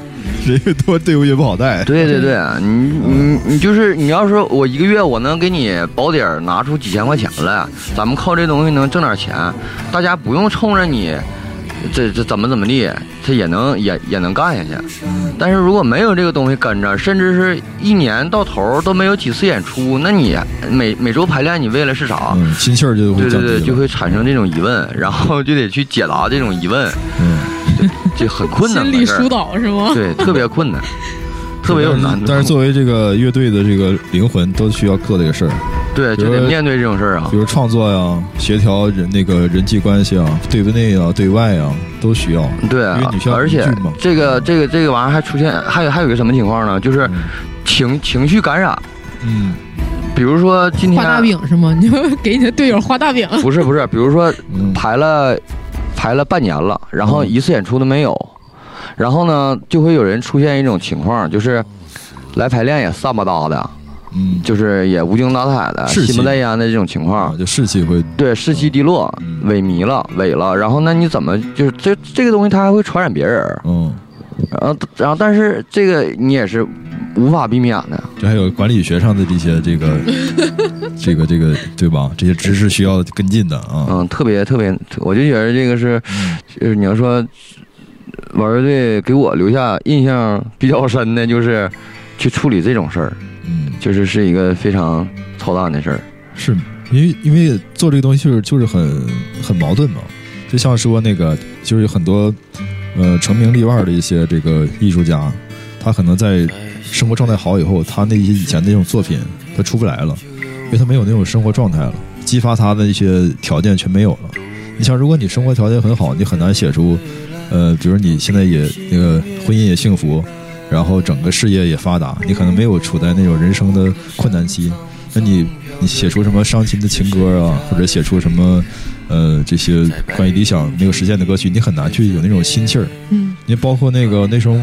人越多，队伍越不好带。对对对，你你你就是你要说我一个月我能给你保底儿拿出几千块钱来，咱们靠这东西能挣点钱，大家不用冲着你这这怎么怎么地，他也能也也能干下去。但是如果没有这个东西跟着，甚至是一年到头都没有几次演出，那你每每周排练你为了是啥？嗯，心气儿就会对对对，就会产生这种疑问，然后就得去解答这种疑问，嗯，这很困难心理疏的事儿。导是吗？对，特别困难，特别有难度。但是作为这个乐队的这个灵魂，都需要做这个事儿，对，就得面对这种事儿啊比。如创作呀、协调人那个人际关系啊、对内啊、对外啊，都需要。对啊因为你需，要而且这个这个这个玩意儿还出现，还有还有一个什么情况呢？就是情情绪感染，嗯比如说今天画大饼是吗？你就给你的队友画大饼。不是不是，比如说嗯排了排了半年了，然后嗯一次演出都没有，然后呢就会有人出现一种情况，就是来排练也散吧搭的，嗯，就是也无精打采的、士气心不在焉的这种情况啊，。就士气会对，士气低落嗯、萎靡了、萎了，然后那你怎么就是这这个东西它还会传染别人，嗯，然后然后但是这个你也是无法避免的，这还有管理学上的这些这个 这个这个对吧？这些知识需要跟进的啊。嗯，特别特别，我就觉得这个是，就是你要说玩乐队给我留下印象比较深的，就是去处理这种事儿，嗯，就是是一个非常操蛋的事儿。是因为因为做这个东西就是就是很很矛盾嘛，就像说那个就是有很多呃成名立万的一些这个艺术家，他可能在生活状态好以后，他那些以前那种作品他出不来了，因为他没有那种生活状态了，激发他的一些条件全没有了。你像如果你生活条件很好，你很难写出呃，比如你现在也那个婚姻也幸福。然后整个事业也发达，你可能没有处在那种人生的困难期，那你你写出什么伤心的情歌啊，或者写出什么呃这些关于理想没有实现的歌曲，你很难去有那种心气儿。嗯，你包括那个那时候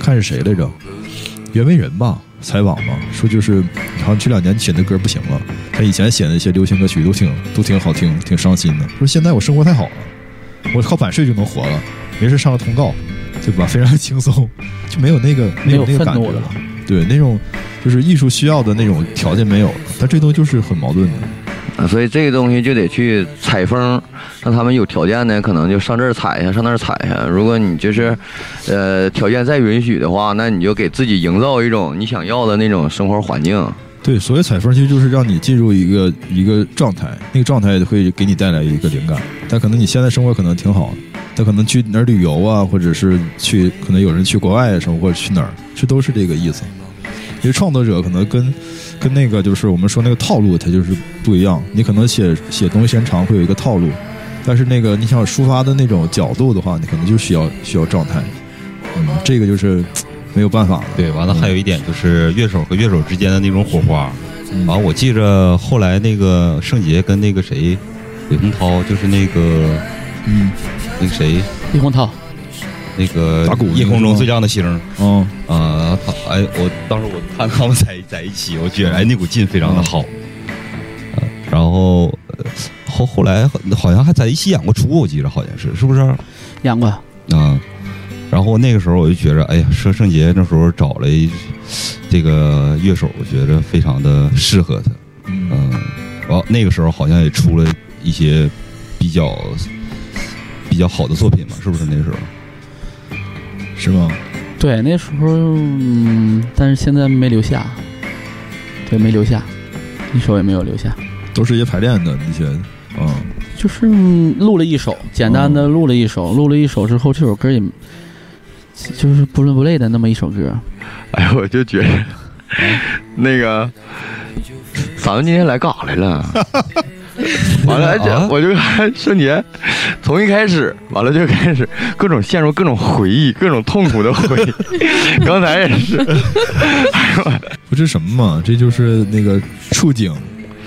看是谁来着，袁惟仁吧，采访嘛，说就是好像这两年写的歌不行了，他以前写的一些流行歌曲都挺都挺好听，挺伤心的。说现在我生活太好了，我靠版税就能活了，没事上个通告，对吧？非常轻松，就没有那个没有那个感觉了。对，那种就是艺术需要的那种条件没有了，但这东西就是很矛盾的。啊所以这个东西就得去采风，让他们有条件呢，可能就上这儿采一下，上那儿采一下。如果你就是，呃，条件再允许的话，那你就给自己营造一种你想要的那种生活环境。对，所谓采风，其实就是让你进入一个一个状态，那个状态会给你带来一个灵感。但可能你现在生活可能挺好，但可能去哪儿旅游啊，或者是去，可能有人去国外什么，或者去哪儿，这都是这个意思。因为创作者可能跟跟那个就是我们说那个套路，它就是不一样。你可能写写东西时间长会有一个套路，但是那个你想抒发的那种角度的话，你可能就需要需要状态。嗯，这个就是没有办法了。对，完了还有一点就是乐手和乐手之间的那种火花。嗯完，我记着后来那个圣杰跟那个谁，李洪涛，就是那个嗯，那个谁，李洪涛，那个打鼓夜空中最亮的星，嗯，啊，他哎，我当时我看他们在在一起，我觉得哎那股劲非常的好。嗯然后呃后后来好像还在一起演过出，我记得好像是，是不是？啊、演过，然后那个时候我就觉着，哎呀，佘圣杰那时候找了一这个乐手，我觉得非常的适合他。嗯，嗯，然后那个时候好像也出了一些比较比较好的作品嘛，是不是那时候？是吗？对，那时候，嗯，但是现在没留下，对，没留下，一首也没有留下，都是一些排练的那些，嗯，就是嗯录了一首，简单的录了一首，录了一首之后，这首歌也，就是不伦不类的那么一首歌，哎，我就觉得那个，咱们今天来干啥来了？完了，我就看圣杰，从一开始完了就开始各种陷入各种回忆，各种痛苦的回忆。刚才也是，不是什么嘛，这就是那个触景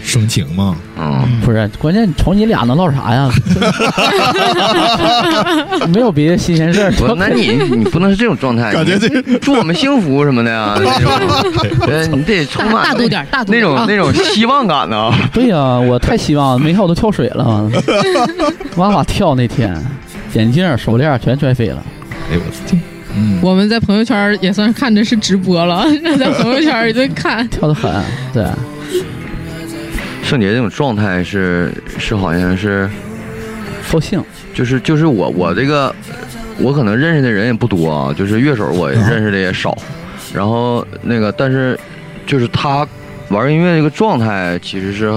生情嘛。嗯，不是，关键瞅你俩能唠啥呀？没有别的新鲜事儿，不，那你你不能是这种状态，感觉这祝我们幸福什么的呀，那种，呃，你得充满大度点，大度那种那种希望感呢。对呀、我太希望了，没看我都跳水了，哇哇跳那天，眼镜、手链全摔飞了。哎呦我操！嗯，我们在朋友圈也算是看的是直播了，在朋友圈也在看。跳的很，对，圣杰这种状态是是好像是高兴，就是就是我我这个我可能认识的人也不多啊，就是乐手我认识的也少，然后那个但是就是他玩音乐这个状态其实是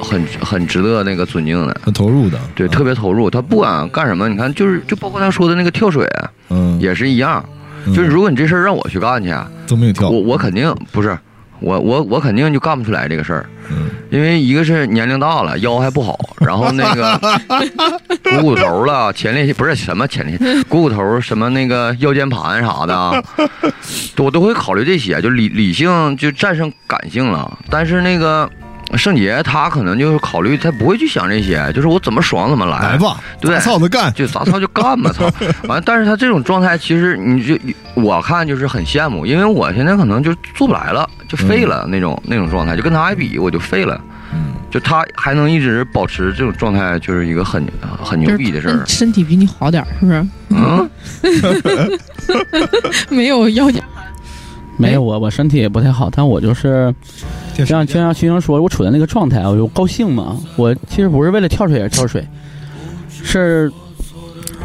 很很值得那个尊敬的，很投入的，对，嗯特别投入。他不管干什么，你看就是就包括他说的那个跳水嗯，也是一样，嗯就是如果你这事儿让我去干去，我，我肯定不是。我我我肯定就干不出来这个事儿，嗯，因为一个是年龄大了，腰还不好，然后那个 股骨头了，前列腺不是什么前列腺，股骨头什么那个腰间盘啥的啊，我都会考虑这些，就理理性就战胜感性了。但是那个圣杰他可能就是考虑他不会去想这些，就是我怎么爽怎么来，来吧，对大操的干，就咋操就干吧，操！完，但是他这种状态，其实你就我看就是很羡慕，因为我现在可能就做不来了，就废了那种、那种状态，就跟他一比，我就废了。嗯，就他还能一直保持这种状态，就是一个很很牛逼的事儿。身体比你好点儿，是不是？嗯，没有腰间没有我我身体也不太好，但我就是就像就像徐生说，我处在那个状态，我就高兴嘛。我其实不是为了跳水而跳水，是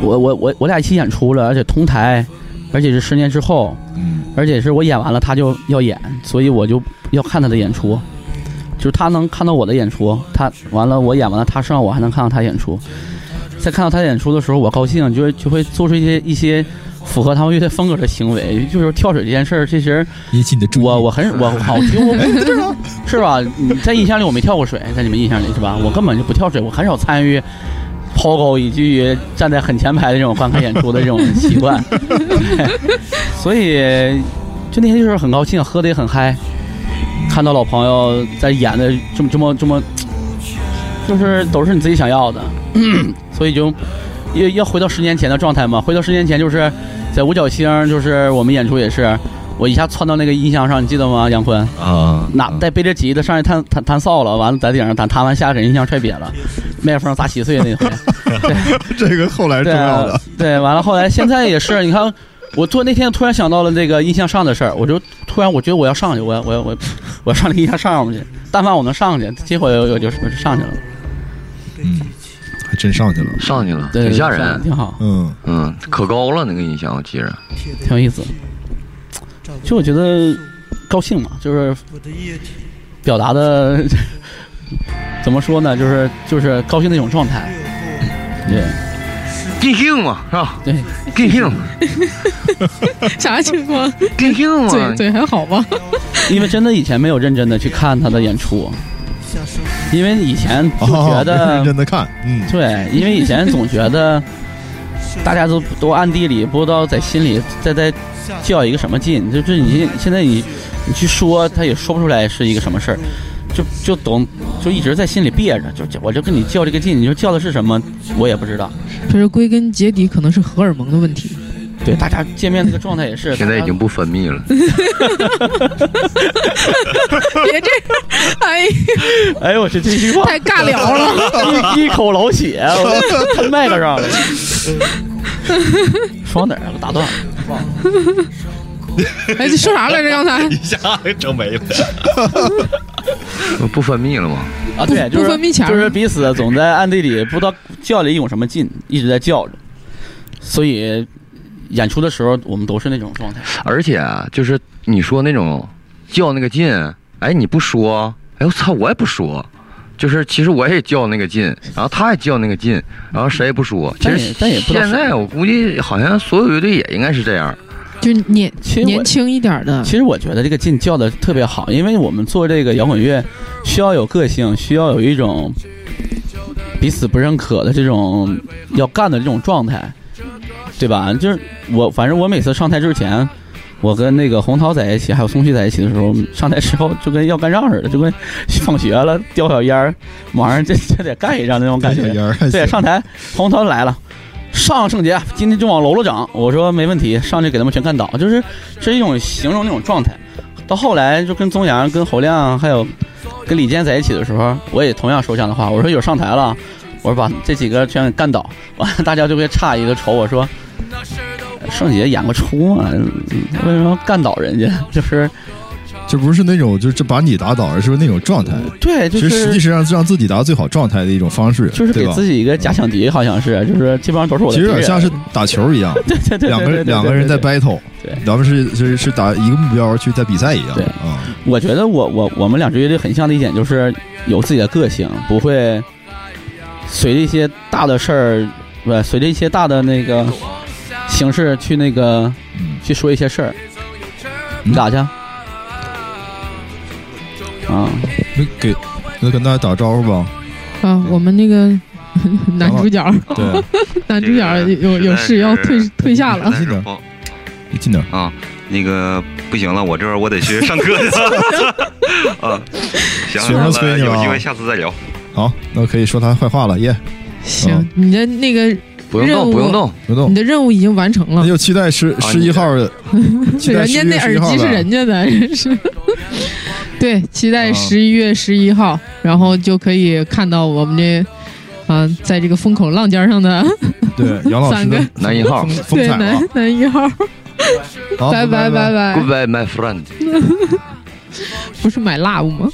我我我我俩一起演出了，而且同台，而且是十年之后，嗯而且是我演完了他就要演，所以我就要看他的演出，就是他能看到我的演出，他完了我演完了他上我还能看到他演出，在看到他演出的时候我高兴，就会就会做出一些一些符合他们乐队风格的行为，就是跳水这件事儿，其实引起你的注意。我我很我好听，我 是吧？你在印象里我没跳过水，在你们印象里是吧？我根本就不跳水，我很少参与抛高以及于站在很前排的这种观看演出的这种习惯，所以就那天就是很高兴，喝的也很嗨，看到老朋友在演的这么这么这么，就是都是你自己想要的，所以就要要回到十年前的状态嘛。回到十年前就是在五角星，就是我们演出也是。我一下窜到那个音箱上，你记得吗，杨坤？啊，拿带背着吉他上去弹弹弹扫了，完了在顶上弹，弹完下给音箱踹瘪了，麦克风砸稀碎那回。这个后来重要的，对，完了后来现在也是，你看，我做那天突然想到了那个音箱上的事儿，我就突然我觉得我要上去，我要我要我要我要上那音箱上去，但凡我能上去，结果我就我就上去了，嗯，还真上去了，上去了，对，挺吓人。挺好，嗯，嗯，可高了那个音响，我记着。挺有意思。就我觉得高兴嘛，就是表达的 怎么说呢，就是就是高兴的一种状态。对尽兴嘛，是吧？对，尽兴，啥情况？尽兴嘛嘴。嘴还好吧？因为真的以前没有认真的去看他的演出，因为以前总觉哦得、认真的看，嗯，对，因为以前总觉得大家都都暗地里不知道在心里在在较一个什么劲，就就是你现在你你去说，他也说不出来是一个什么事儿，就就懂就一直在心里憋着，就我就跟你较这个劲，你说较的是什么，我也不知道。就是归根结底可能是荷尔蒙的问题。对，大家见面那个状态也是，现在已经不分泌了。别这样，哎，哎呦我去，这句话太尬聊了。一一口老血，我喷麦克上了。说哪儿了？打断了。哎，你说啥来着？刚才一下给整没了。不分泌了吗？啊，对，就是不分泌前就是彼此总在暗地里不知道较了一种什么劲，一直在较着，所以演出的时候我们都是那种状态。而且啊，就是你说那种较那个劲，哎，你不说，哎我操，我也不说。就是其实我也较那个劲，然后他也较那个劲，然后谁也不说。其实但也但也不现在我估计好像所有乐队也应该是这样。就年其实年轻一点的，其实我觉得这个劲叫的特别好，因为我们做这个摇滚乐需要有个性，需要有一种彼此不认可的这种要干的这种状态，对吧？就是我，反正我每次上台之前，我跟那个洪涛在一起，还有宋旭在一起的时候，上台之后就跟要干仗似的，就跟放学了叼小烟儿，马上这这得干一仗那种感觉。烟对，上台，洪涛来了，上圣杰，今天就往楼楼整。我说没问题，上去给他们全干倒，就是是一种形容那种状态。到后来就跟宗阳、跟侯亮还有跟李健在一起的时候，我也同样说这样的话。我说有上台了，我说把这几个全给干倒，完了大家就会诧异的瞅我说。圣洁演个出吗？嗯为什么要干倒人家？就是就不是那种就是这把你打倒，而是那种状态。对，就是实实际是上让自己达到最好状态的一种方式，就是给对自己一个假想敌，好像是，就是基本上都是我的其实有。点像是打球一样，对对对对，两个人两个人在 battle，对咱们是是是打一个目标去在比赛一样对啊。我觉得我我我们两支乐队很像的一点就是有自己的个性，不会随着一些大的事儿，不随着一些大的那个形式去那个嗯，去说一些事儿。你嗯咋去？啊，那给那跟大家打招呼吧。啊，我们那个男主角，对，男主角有有事要退退下了。近点你近点。啊，那个不行了，我这会儿我得去上课去了。啊，行，学生催你了啊了有机会下次再聊。好，那可以说他坏话了，耶！行，你的那个不用动，不用动。不用动你，的任务已经完成了那。就期待十十一号 的，人家那耳机是人家家的，真是。对，期待啊十一月十一号，然后就可以看到我们这，啊、在这个风口浪尖上的 对杨老师的三个男一号对男。男一号，好，拜拜拜拜。Goodbye, my friend。不是买 love 吗？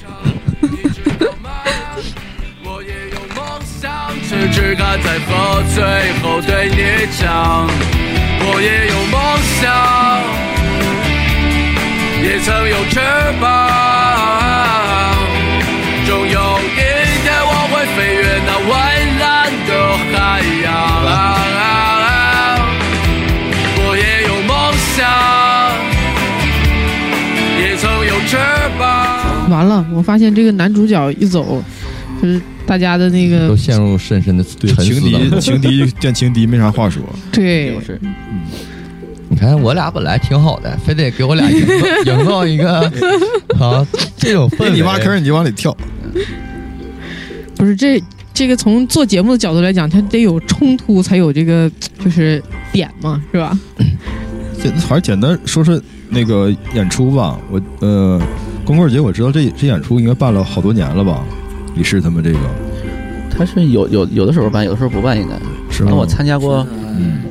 只敢在喝醉后对你讲。我也有梦想，也曾有翅膀。终有一天我会飞越那蔚蓝的海洋。我也有梦想，也曾有翅膀。完了，我发现这个男主角一走，就是大家的那个都陷入深深的对，沉思情敌中。情敌见情敌没啥话说。对是你看我俩本来挺好的，非得给我俩营造营造一个 啊这种氛围。你挖坑你就往里跳，不是这这个从做节目的角度来讲，它得有冲突才有这个就是点嘛，是吧？简还是简单说说那个演出吧。我呃，光棍节我知道这这演出应该办了好多年了吧？李氏他们这个他是有有有的时候办，有的时候不办，应该。是吗？那我参加过，嗯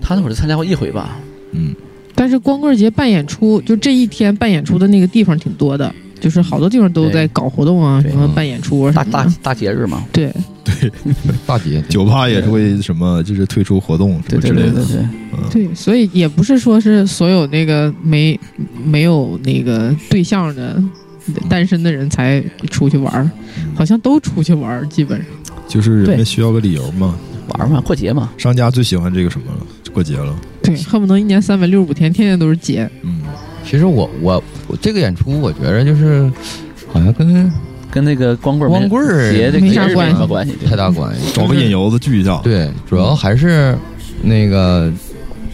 他那会儿就参加过一回吧。嗯，但是光棍节办演出，就这一天办演出的那个地方挺多的，就是好多地方都在搞活动啊，什么办演出啊大大什么的。大节日嘛，对 对，大节酒吧也是会什么，就是推出活动什么之类的。对对对对，对，所以也不是说是所有那个没没有那个对象的单身的人才出去玩儿，好像都出去玩儿，基本上。就是人们需要个理由嘛。玩嘛，过节嘛，商家最喜欢这个什么了？过节了。对，恨不得一年三百六十五天，天天都是节。嗯，其实我我我这个演出，我觉得就是好像跟跟那个光棍儿光棍儿节这没啥关系关系？太大关系。找个引游子聚一下。对，主要还是那个，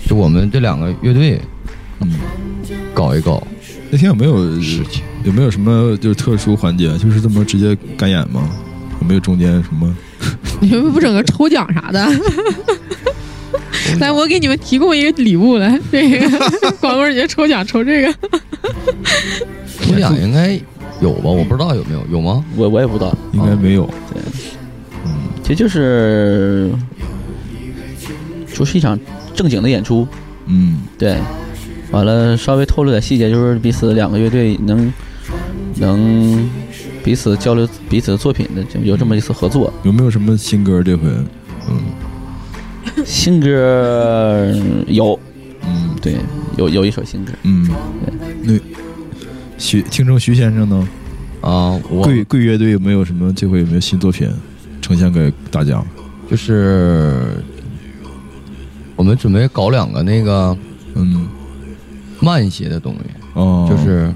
就我们这两个乐队嗯，搞一搞那天有没有事情。有没有什么就是特殊环节？就是这么直接干演吗？有没有中间什么？你们不整个抽奖啥的？来，我给你们提供一个礼物来，这个光棍节抽奖抽这个，抽奖应该有吧？我不知道有没有，有吗？我我也不知道，应该没有。其实就是就是一场正经的演出，嗯对，完了稍微透露点细节，就是彼此两个乐队能能彼此交流彼此的作品的，就有这么一次合作。有没有什么新歌这回？嗯新歌有，嗯对，有有一首新歌，嗯，那徐听众徐先生呢？啊，我贵贵乐队有没有什么这回有没有新作品呈现给大家？就是我们准备搞两个那个嗯慢一些的东西，哦，就是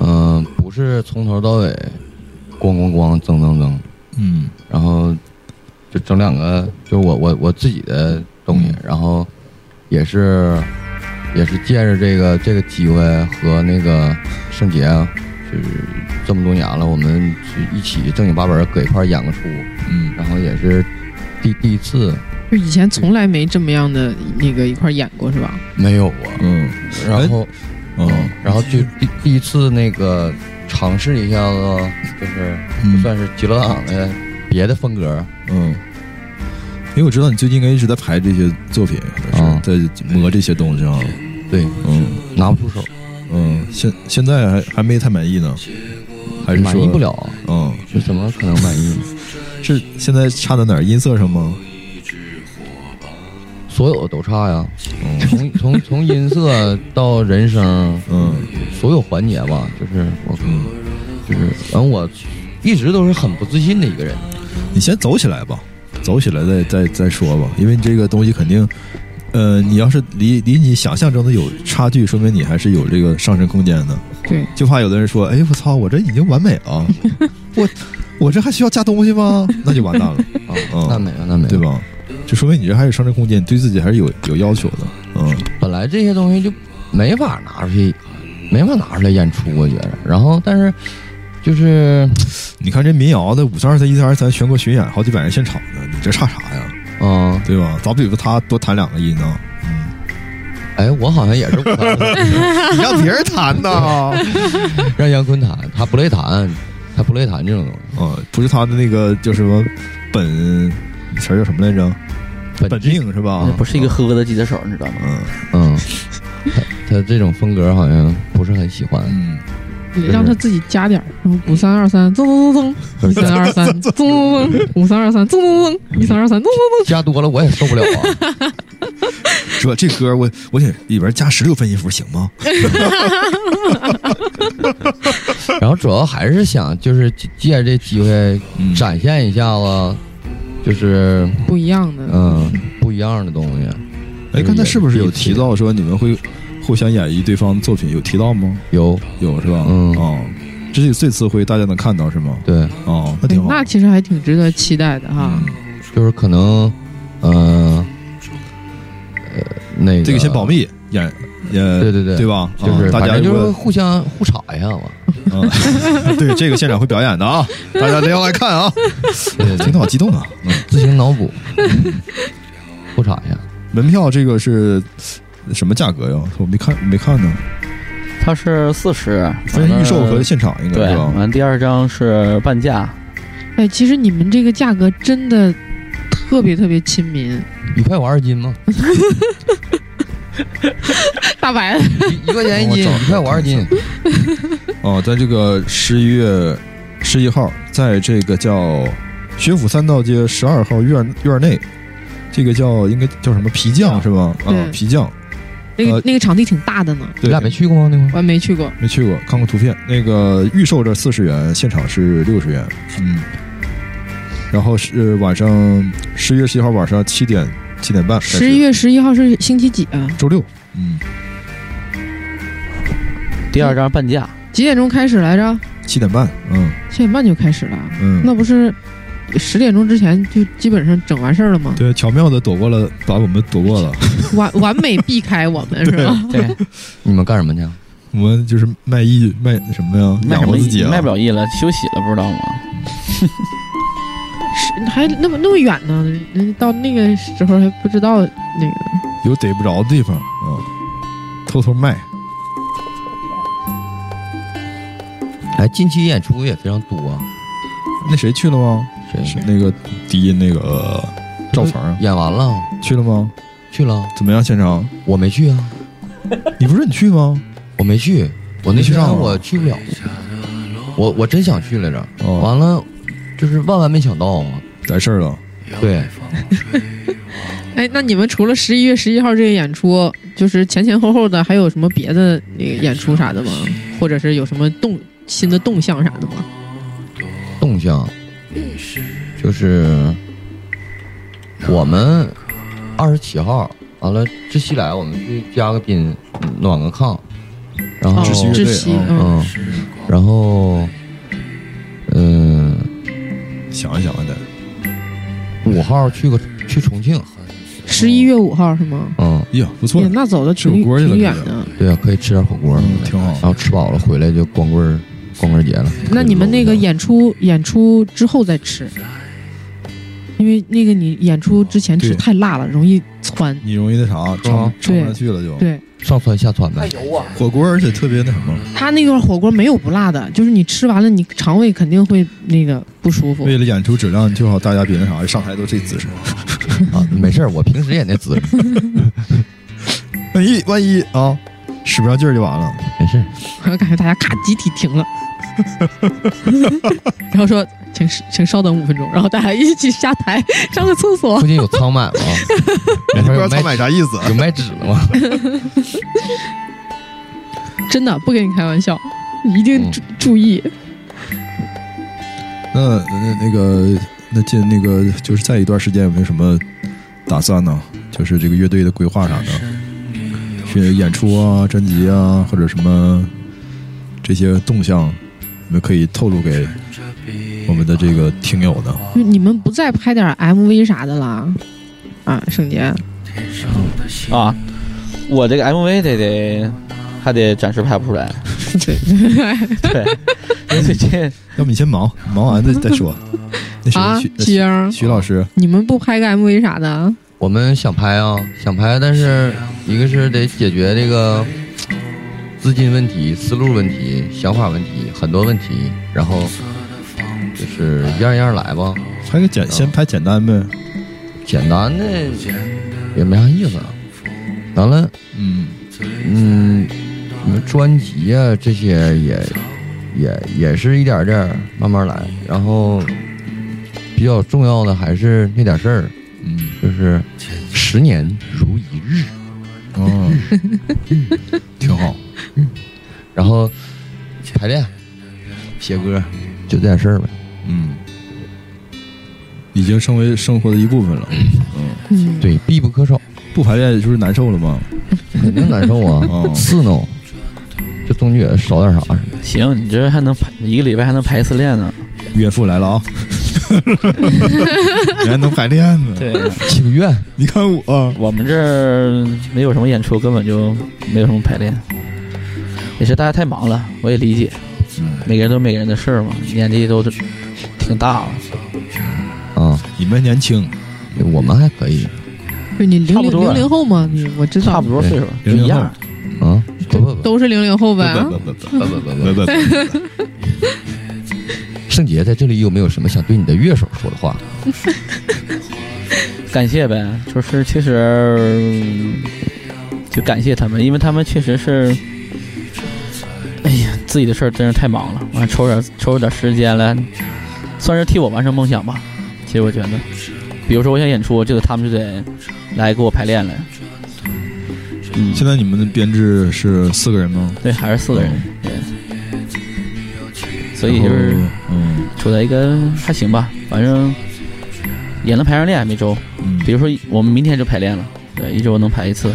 嗯、呃不是从头到尾咣咣咣噌噌噌，嗯。然后就整两个，就我我我自己的东西，嗯。然后也是也是借着这个这个机会和那个圣杰啊，就是这么多年了，我们是一起正经八百搁一块演个出，嗯。然后也是第第一次就以前从来没这么样的那个一块儿演过是吧？没有啊，嗯然后嗯然后就第第一次那个尝试一下子，就是嗯算是极乐党的别的风格，嗯。因为我知道你最近应该一直在排这些作品，可能啊在磨这些东西啊。对，嗯拿不出手，嗯，现现在还还没太满意呢，还是满意不？了，嗯，这怎么可能满意？是现在差在哪儿？音色上吗？所有的都差呀，嗯从 从从音色到人声，嗯所有环节吧，就是我，嗯，就是反正我一直都是很不自信的一个人，你先走起来吧，走起来再再再说吧，因为你这个东西肯定，呃，你要是离离你想象中的有差距，说明你还是有这个上升空间的。对，就怕有的人说，哎，我操，我这已经完美了，我我这还需要加东西吗？那就完蛋了，啊，嗯那没有那没有，对？吧？就说明你这还有上升空间，对自己还是有有要求的。嗯本来这些东西就没法拿出去，没法拿出来演出，我觉得。然后但是就是你看这民谣的五三二三一三二三全国巡演，好几百人现场呢，你这差啥呀？嗯，对吧？咋比他多弹两个音呢？嗯哎，我好像也是 你让别人弹呢？让杨坤弹，他不会弹，他不会弹这种东西。啊，不是他的那个叫什么本词叫什么来着？本本命是吧？不是一个合格的吉他手，你知道吗？嗯嗯，他他这种风格好像不是很喜欢。嗯，你让他自己加点儿，然后五三二三，噌噌噌噌，一三二三，噌噌噌，五三二三，噌噌噌，一三二三，噌噌加多了我也受不了啊。说这歌我我得里边加十六分音符行吗？然后主要还是想就是借借这机会嗯展现一下子，就是，不一样的。嗯不一样的东西。哎，刚才是不是有提到说你们会互相演绎对方的作品？有提到吗？有有是吧？嗯哦，这是这次会大家能看到是吗？对，哦，那挺好。那其实还挺值得期待的哈。嗯，就是可能嗯呃那个这个先保。密，演也对对对对吧？就是啊大家就是互相互吵一下嘛，嗯，对这个现场会表演的啊，大家都要来看啊！对对对，今天好激动啊！嗯，自行脑补，互吵一下。门票这个是什么价格呀？我没看没看呢，它是四十，分预售和现场应该对是，吧？完第二张是半价，哎，其实你们这个价格真的特别特别亲民，一块五二斤吗？大白一一块钱一斤，一块五二斤。哦，在这个十一月十一号，在这个叫学府三道街十二号院院内，这个叫应该叫什么皮匠是吧？啊，皮匠，那个呃那个场地挺大的呢，你对俩没去过吗？那会儿我还没去过。没去过，看过图片。那个预售这四十元，现场是六十元，嗯。然后是晚上十一月十一号晚上七点七点半，十一月十一号是星期几啊？周六，嗯，第二张半价，几点钟开始来着？七点半，嗯七点半就开始了，嗯，那不是十点钟之前就基本上整完事儿了吗？对，巧妙的躲过了，把我们躲过了。完完美避开我们是吧？对，你们干什么去？我们就是卖艺卖什么呀？卖什么养活自己啊，卖不了艺了，休息了，不知道吗？是还那么那么远呢，人到那个时候还不知道那个。有逮不着的地方啊，偷偷卖。哎，近期演出也非常多啊。那谁去了吗？谁是那个低音那个呃赵鹏啊演完了，去了吗？去了，怎么样？现场？我没去啊，你不是你去吗？我没去，我那去我去不了，我我真想去来着，哦，完了，就是万万没想到啊，来事儿了。对，哎，那你们除了十一月十一号这个演出，就是前前后后的，还有什么别的那个演出啥的吗？或者是有什么动新的动向啥的吗？动向，就是我们二十七号完了，窒息来我们去加个宾，暖个炕，然后哦窒息窒息，啊嗯，嗯，然后嗯，想一想啊，得五号去个去重庆，十一月五号是吗？嗯，呀，不错那走的挺吃火锅去了挺远的。对啊，可以吃点火锅，嗯，挺好然。后吃饱了回来就光棍儿光棍节了。那你们那个演出演出之后再吃，因为那个你演出之前吃太辣了，容易窜。你容易那啥，撑撑不下去了就。对上蹿下蹿的，火锅而且特别那什么，他那个火锅没有不辣的，就是你吃完了，你肠胃肯定会那个不舒服。为了演出质量，最好大家别那啥，上台都这姿势。啊，没事儿，我平时也那姿势，万一万一啊，使不上劲儿就完了。没事儿。我感觉大家咔集体停了，然后说请请稍等五分钟，然后大家一起下台上个厕所附。近有仓买吗？不知道他有卖买啥意思。有卖纸的吗？真的不跟你开玩笑，你一定嗯注注意。那那那个那进那个就是在一段时间有没有什么打算呢？就是这个乐队的规划啥的，去演出啊、专辑啊，或者什么这些动向，你们可以透露给我们的这个听友的。你们不再拍点 MV 啥的了？啊，圣杰，啊，我这个 MV 得得还得暂时拍不出来，对，对，因为最近 要不你先忙，忙完再再说。那谁啊徐，七英，徐老师，你们不拍个 MV 啥的？我们想拍啊，想拍，但是一个是得解决这个资金问题、思路问题、想法问题，很多问题，然后就是一样一样来吧。拍个简先拍简单呗。简单的也没啥意思。完了，嗯，嗯，什么专辑啊这些也也也是一点点慢慢来，然后比较重要的还是那点事儿，嗯，就是十年如一日，哦，挺好。然后排练、写歌，就这点事儿呗。嗯，已经成为生活的一部分了。嗯，对，必不可少，不排练就是难受了吗？肯定难受啊 哦，刺挠，就总觉得少点啥似的。行，你这还能排一个礼拜还能排一次练呢。岳父来了啊！你还能排练呢？对，请愿，你看我，我们这儿没有什么演出，根本就没有什么排练，也是大家太忙了，我也理解。每个人都每个人的事儿嘛，年纪都挺大了。你们年轻，我们还可以。不是你零零零零后吗？你我知道差不多岁数，零零后。嗯，都是零零后呗。不不不不不不不。圣杰在这里有没有什么想对你的乐手说的话？感谢呗，就是其实就感谢他们，因为他们确实是，哎呀，自己的事儿真是太忙了，完抽点抽出点时间来，算是替我完成梦想吧。其实我觉得，比如说我想演出，这个他们就得来给我排练来。嗯，现在你们的编制是四个人吗？对，还是四个人，对，所以就是嗯处在一个还行吧，反正也能排上练每周。嗯，比如说我们明天就排练了，对，一周能排一次。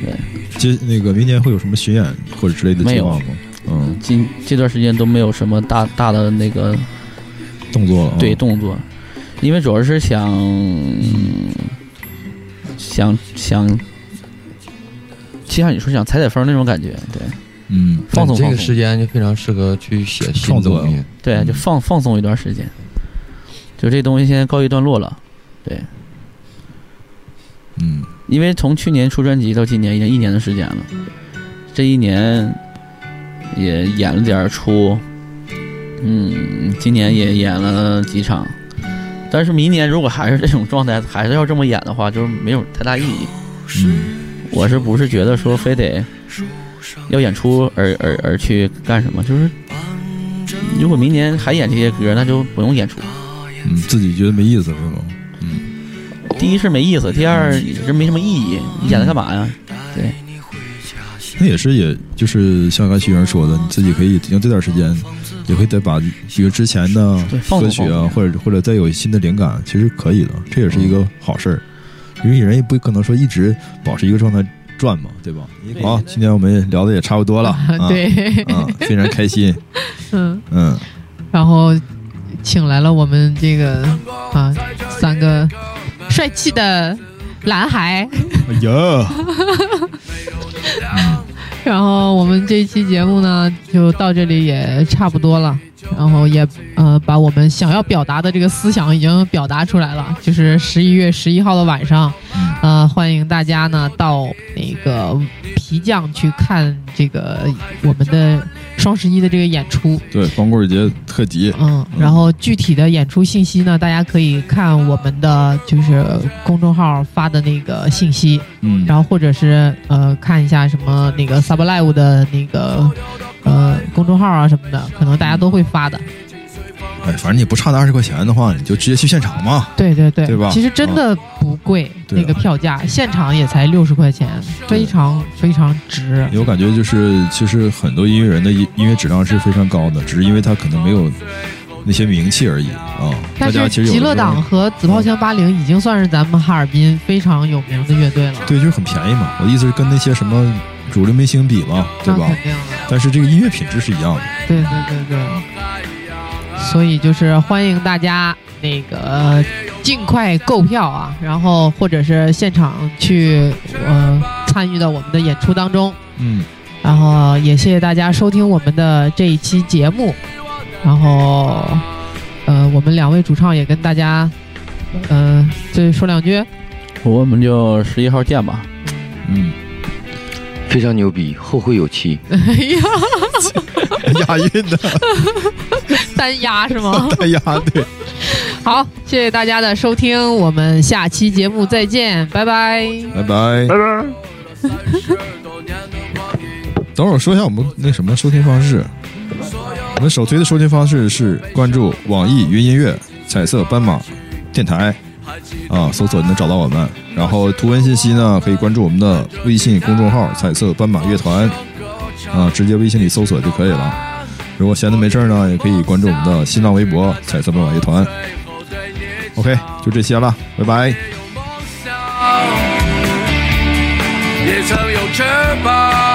对接那个明年会有什么巡演或者之类的计划吗？嗯，今这段时间都没有什么大大的那个动作了，对动作，因为主要是想想想，就像你说想踩踩风那种感觉，对嗯，放松放松这个时间就非常适合去写新作品。对，就放放松一段时间。就这东西现在告一段落了，对，嗯，因为从去年出专辑到今年已经一年的时间了，这一年也演了点出，嗯，今年也演了几场，但是明年如果还是这种状态，还是要这么演的话，就是没有太大意义。嗯我是不是觉得说非得要演出而而而去干什么？就是如果明年还演这些歌，那就不用演出。嗯，自己觉得没意思是吗？嗯第一是没意思，第二也是没什么意义，你演它干嘛呀？对，那也是，也就是像刚才徐员说的，你自己可以用这段时间，也可以再把比如之前的歌曲啊，或者或者再有新的灵感，其实可以的，这也是一个好事儿。因为人也不可能说一直保持一个状态转嘛，对吧？好，今天我们聊的也差不多了，啊、对，啊，非常开心，嗯，嗯，然后请来了我们这个啊三个帅气的男孩，哎呀，然后我们这一期节目呢就到这里也差不多了，然后也呃把我们想要表达的这个思想已经表达出来了，就是十一月十一号的晚上，呃欢迎大家呢到那个皮匠去看这个我们的双十一的这个演出，对，光棍节特辑，嗯，然后具体的演出信息呢，大家可以看我们的就是公众号发的那个信息，嗯，然后或者是呃看一下什么那个 Sub Live 的那个呃公众号啊什么的，可能大家都会发的。哎，反正你不差那二十块钱的话，你就直接去现场嘛，对对对，对吧其实真的不贵，那个票价现场也才六十块钱，非常非常值。我感觉就是，其实很多音乐人的音音乐质量是非常高的，只是因为他可能没有那些名气而已啊。大但家其实有是极乐党和紫炮枪八零已经算是咱们哈尔滨非常有名的乐队了，对，就是很便宜嘛。我的意思是跟那些什么主流明星比嘛，对吧。但是这个音乐品质是一样的。对对对对，所以就是欢迎大家那个尽快购票啊，然后或者是现场去呃参与到我们的演出当中，嗯，然后也谢谢大家收听我们的这一期节目，然后呃我们两位主唱也跟大家呃再说两句，我们就十一号见吧。嗯，非常牛逼，后会有期。哎呀，押韵的，单押是吗？单押对。好，谢谢大家的收听，我们下期节目再见，拜拜。拜拜。拜拜。等会儿说一下我们那什么收听方式。我们首推的收听方式是关注网易云音乐彩色斑马电台啊，搜索能找到我们。然后图文信息呢，可以关注我们的微信公众号“彩色斑马乐团”啊，直接微信里搜索就可以了。如果闲的没事呢，也可以关注我们的新浪微博“彩色斑马乐团”。OK，就这些了，拜拜。也曾有翅膀，